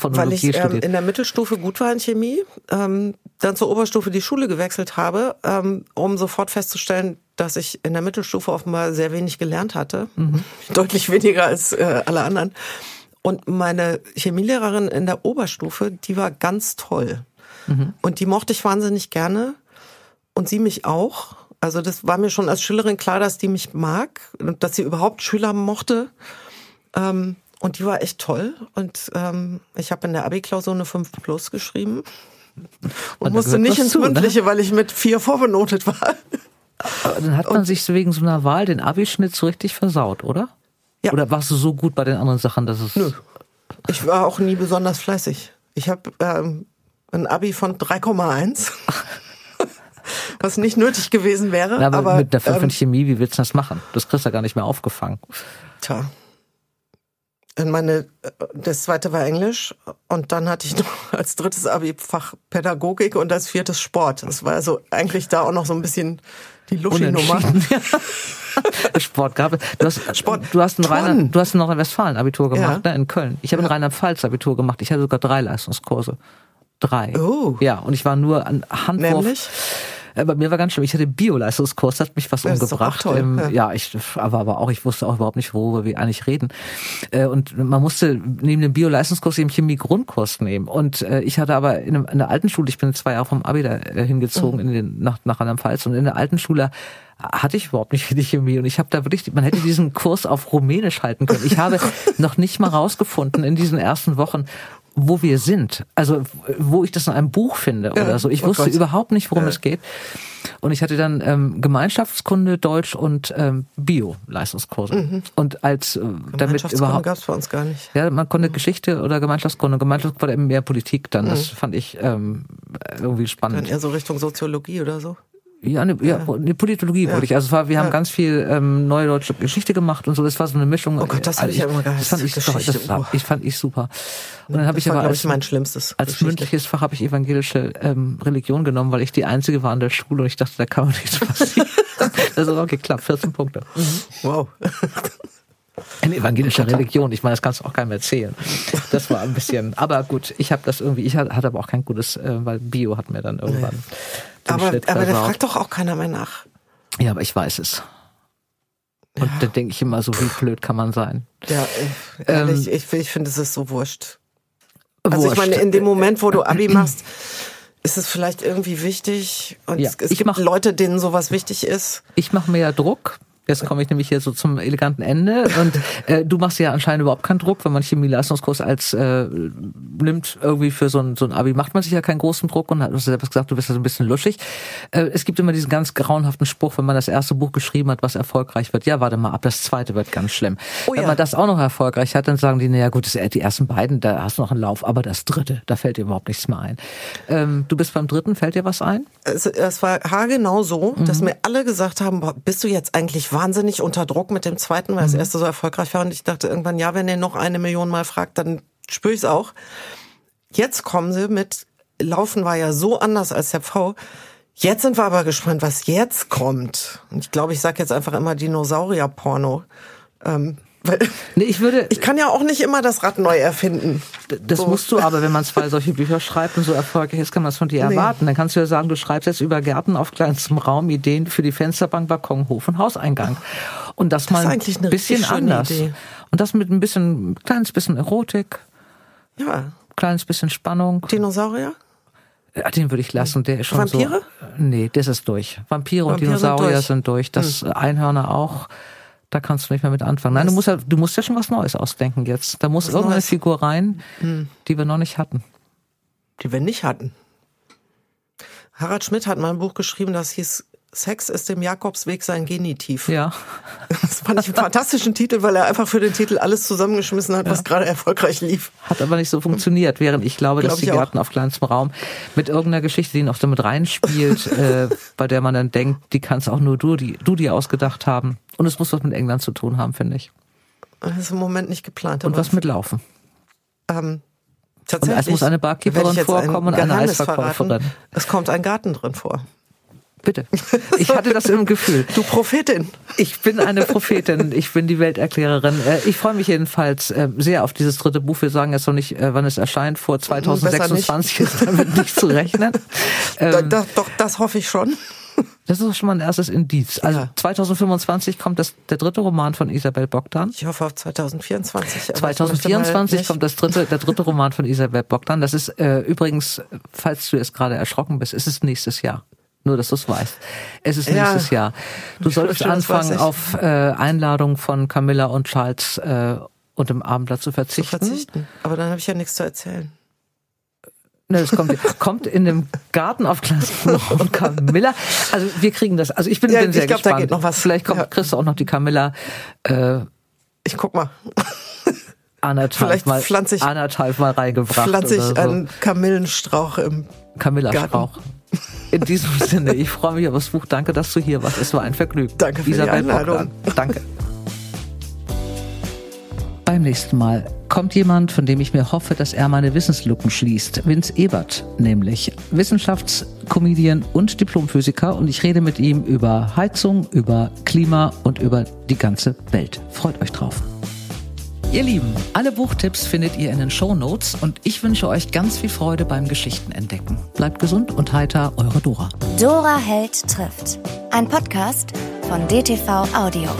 Weil ich ähm, in der Mittelstufe gut war in Chemie, ähm, dann zur Oberstufe die Schule gewechselt habe, ähm, um sofort festzustellen, dass ich in der Mittelstufe offenbar sehr wenig gelernt hatte, mhm. deutlich weniger als äh, alle anderen. Und meine Chemielehrerin in der Oberstufe, die war ganz toll. Mhm. Und die mochte ich wahnsinnig gerne. Und sie mich auch. Also das war mir schon als Schülerin klar, dass die mich mag und dass sie überhaupt Schüler mochte. Ähm, und die war echt toll. Und ähm, ich habe in der Abi-Klausur eine 5 Plus geschrieben. Und, und musste nicht ins zu, ne? Mündliche, ne? weil ich mit vier vorbenotet war. Aber dann hat man und, sich wegen so einer Wahl den Abischnitt so richtig versaut, oder? Ja. Oder warst du so gut bei den anderen Sachen, dass es. Nö. Ich war auch nie besonders fleißig. Ich habe ähm, ein Abi von 3,1. was nicht nötig gewesen wäre. Ja, aber, aber mit der 5 ähm, Chemie, wie willst du das machen? Das kriegst du ja gar nicht mehr aufgefangen. Tja, meine, das zweite war Englisch und dann hatte ich noch als drittes Abi-Fach Pädagogik und als viertes Sport. Das war also eigentlich da auch noch so ein bisschen die Luschi-Nummer. Sport gab es. Du hast, Sport. Du hast ein Rheinland, du hast ein Nordrhein-Westfalen-Abitur gemacht, ja. ne, in Köln. Ich habe ja. ein Rheinland-Pfalz-Abitur gemacht. Ich hatte sogar drei Leistungskurse. Drei. Oh. Ja, und ich war nur an Handwurf. Nämlich? Äh, bei mir war ganz schlimm. Ich hatte Bioleistungskurs, hat mich was das umgebracht. Ähm, ja. ja, ich, aber, aber auch, ich wusste auch überhaupt nicht, worüber wir eigentlich reden. Äh, und man musste neben dem Bioleistungskurs eben Chemie-Grundkurs nehmen. Und äh, ich hatte aber in, einem, in der alten Schule, ich bin zwei Jahre vom Abi da hingezogen mhm. in den, nach, nach Rheinland-Pfalz und in der alten Schule hatte ich überhaupt nicht richtig Chemie und ich habe da wirklich, man hätte diesen Kurs auf Rumänisch halten können. Ich habe noch nicht mal rausgefunden in diesen ersten Wochen, wo wir sind. Also wo ich das in einem Buch finde ja, oder so. Ich oh wusste Gott. überhaupt nicht, worum ja. es geht. Und ich hatte dann ähm, Gemeinschaftskunde, Deutsch und ähm, Bio-Leistungskurse. Mhm. Und als äh, damit überhaupt gab es bei uns gar nicht. Ja, man konnte mhm. Geschichte oder Gemeinschaftskunde. Gemeinschaftskunde war eben mehr Politik dann. Mhm. Das fand ich ähm, irgendwie spannend. Dann eher so Richtung Soziologie oder so. Ja, eine, ja, eine Politologie ja. wollte ich. Also es war, wir ja. haben ganz viel ähm, neue deutsche Geschichte gemacht und so. Das war so eine Mischung. Oh Gott, das habe ich ja immer gehasst. Das fand ich, Geschichte, das war, ich fand ich super. Und dann habe ich aber als, ich, mein schlimmstes als Geschichte. mündliches Fach habe ich evangelische ähm, Religion genommen, weil ich die einzige war an der Schule und ich dachte, da kann man nichts passieren. das hat auch geklappt. 14 Punkte. Mhm. Wow. In evangelischer Religion. Ich meine, das kannst du auch keinem erzählen. Das war ein bisschen, aber gut, ich habe das irgendwie, ich hatte aber auch kein gutes, äh, weil Bio hat mir dann irgendwann. Nee aber, aber da fragt doch auch keiner mehr nach. Ja, aber ich weiß es. Und ja. da denke ich immer so, wie blöd kann man sein? Ja, äh, ehrlich, ähm, ich, ich finde, es ist so wurscht. Also wurscht. ich meine, in dem Moment, wo du Abi machst, ist es vielleicht irgendwie wichtig. Und ja, es, es gibt mach, Leute, denen sowas wichtig ist. Ich mache mir ja Druck, Jetzt komme ich nämlich hier so zum eleganten Ende. Und äh, du machst ja anscheinend überhaupt keinen Druck, wenn man Chemieleistungskurs als äh, nimmt, irgendwie für so ein, so ein Abi macht man sich ja keinen großen Druck und hat du selbst gesagt, du bist ja so ein bisschen luschig. Äh, es gibt immer diesen ganz grauenhaften Spruch, wenn man das erste Buch geschrieben hat, was erfolgreich wird, ja, warte mal ab, das zweite wird ganz schlimm. Oh, wenn ja. man das auch noch erfolgreich hat, dann sagen die, naja gut, das, die ersten beiden, da hast du noch einen Lauf, aber das dritte, da fällt dir überhaupt nichts mehr ein. Ähm, du bist beim dritten, fällt dir was ein? Es, es war haargenau so, mhm. dass mir alle gesagt haben, boah, bist du jetzt eigentlich wahnsinnig unter Druck mit dem zweiten, weil mhm. das erste so erfolgreich war. Und ich dachte irgendwann, ja, wenn ihr noch eine Million Mal fragt, dann spüre ich es auch. Jetzt kommen sie mit, Laufen war ja so anders als der V. Jetzt sind wir aber gespannt, was jetzt kommt. Und ich glaube, ich sage jetzt einfach immer Dinosaurier-Porno. Ähm, weil nee, ich würde. Ich kann ja auch nicht immer das Rad neu erfinden. Das so. musst du aber, wenn man zwei solche Bücher schreibt und so erfolgreich ist, kann man es von dir nee. erwarten. Dann kannst du ja sagen, du schreibst jetzt über Gärten auf kleinstem Raum Ideen für die Fensterbank, Balkon, Hof und Hauseingang. Und das, das mal ein bisschen anders. Idee. Und das mit ein bisschen, kleines bisschen Erotik. Ja. Kleines bisschen Spannung. Dinosaurier? Ja, den würde ich lassen. Der ist schon Vampire? So, nee, das ist durch. Vampire, Vampire und Dinosaurier sind durch. Sind durch. Das hm. Einhörner auch da kannst du nicht mehr mit anfangen. Nein, du musst ja, du musst ja schon was Neues ausdenken jetzt. Da muss was irgendeine Neues. Figur rein, hm. die wir noch nicht hatten. Die wir nicht hatten. Harald Schmidt hat mal ein Buch geschrieben, das hieß Sex ist dem Jakobsweg sein Genitiv. Ja. Das fand ich einen fantastischen Titel, weil er einfach für den Titel alles zusammengeschmissen hat, ja. was gerade erfolgreich lief. Hat aber nicht so funktioniert, während ich glaube, Glaub dass die Gärten auf kleinstem Raum mit irgendeiner Geschichte, die noch damit reinspielt, äh, bei der man dann denkt, die kannst auch nur du, die, du dir ausgedacht haben. Und es muss was mit England zu tun haben, finde ich. Das ist im Moment nicht geplant. Und was mit Laufen. Ähm, tatsächlich. Und es muss eine Barkeeperin vorkommen und eine Eisverkäuferin. Es kommt ein Garten drin vor. Bitte. Ich hatte das im Gefühl. Du Prophetin. Ich bin eine Prophetin. Ich bin die Welterklärerin. Äh, ich freue mich jedenfalls äh, sehr auf dieses dritte Buch. Wir sagen jetzt noch nicht, äh, wann es erscheint. Vor 2026 ist damit nicht zu rechnen. Ähm, doch, doch, das hoffe ich schon. Das ist schon mal ein erstes Indiz. Also ja. 2025 kommt das, der dritte Roman von Isabel Bogdan. Ich hoffe auf 2024. 2024 kommt das dritte, der dritte Roman von Isabel Bogdan. Das ist äh, übrigens, falls du jetzt gerade erschrocken bist, ist es nächstes Jahr. Nur, dass du es weißt. Es ist nächstes ja. Jahr. Du solltest anfangen, auf äh, Einladung von Camilla und Charles äh, und dem Abendblatt zu verzichten. Zu verzichten. Aber dann habe ich ja nichts zu erzählen. Ne, das kommt, kommt in dem Garten auf Glas und Camilla. Also wir kriegen das. Also ich bin, ja, bin sehr ich glaub, gespannt. Da geht noch was. Vielleicht kommt, ja. kriegst du auch noch die Camilla. Äh, ich guck mal. Anderthalb Vielleicht mal, pflanze ich, anderthalb mal reingebracht. Pflanze ich so. einen Kamillenstrauch im Camilla-Strauch. In diesem Sinne, ich freue mich auf das Buch. Danke, dass du hier warst. Es war ein Vergnügen. Danke für Isabel die Einladung. Bogdan. Danke. Beim nächsten Mal kommt jemand, von dem ich mir hoffe, dass er meine Wissenslücken schließt. Vince Ebert, nämlich Wissenschaftskomedian und Diplomphysiker. Und ich rede mit ihm über Heizung, über Klima und über die ganze Welt. Freut euch drauf. Ihr Lieben, alle Buchtipps findet ihr in den Show Notes und ich wünsche euch ganz viel Freude beim Geschichtenentdecken. Bleibt gesund und heiter, eure Dora. Dora Held trifft. Ein Podcast von DTV Audio.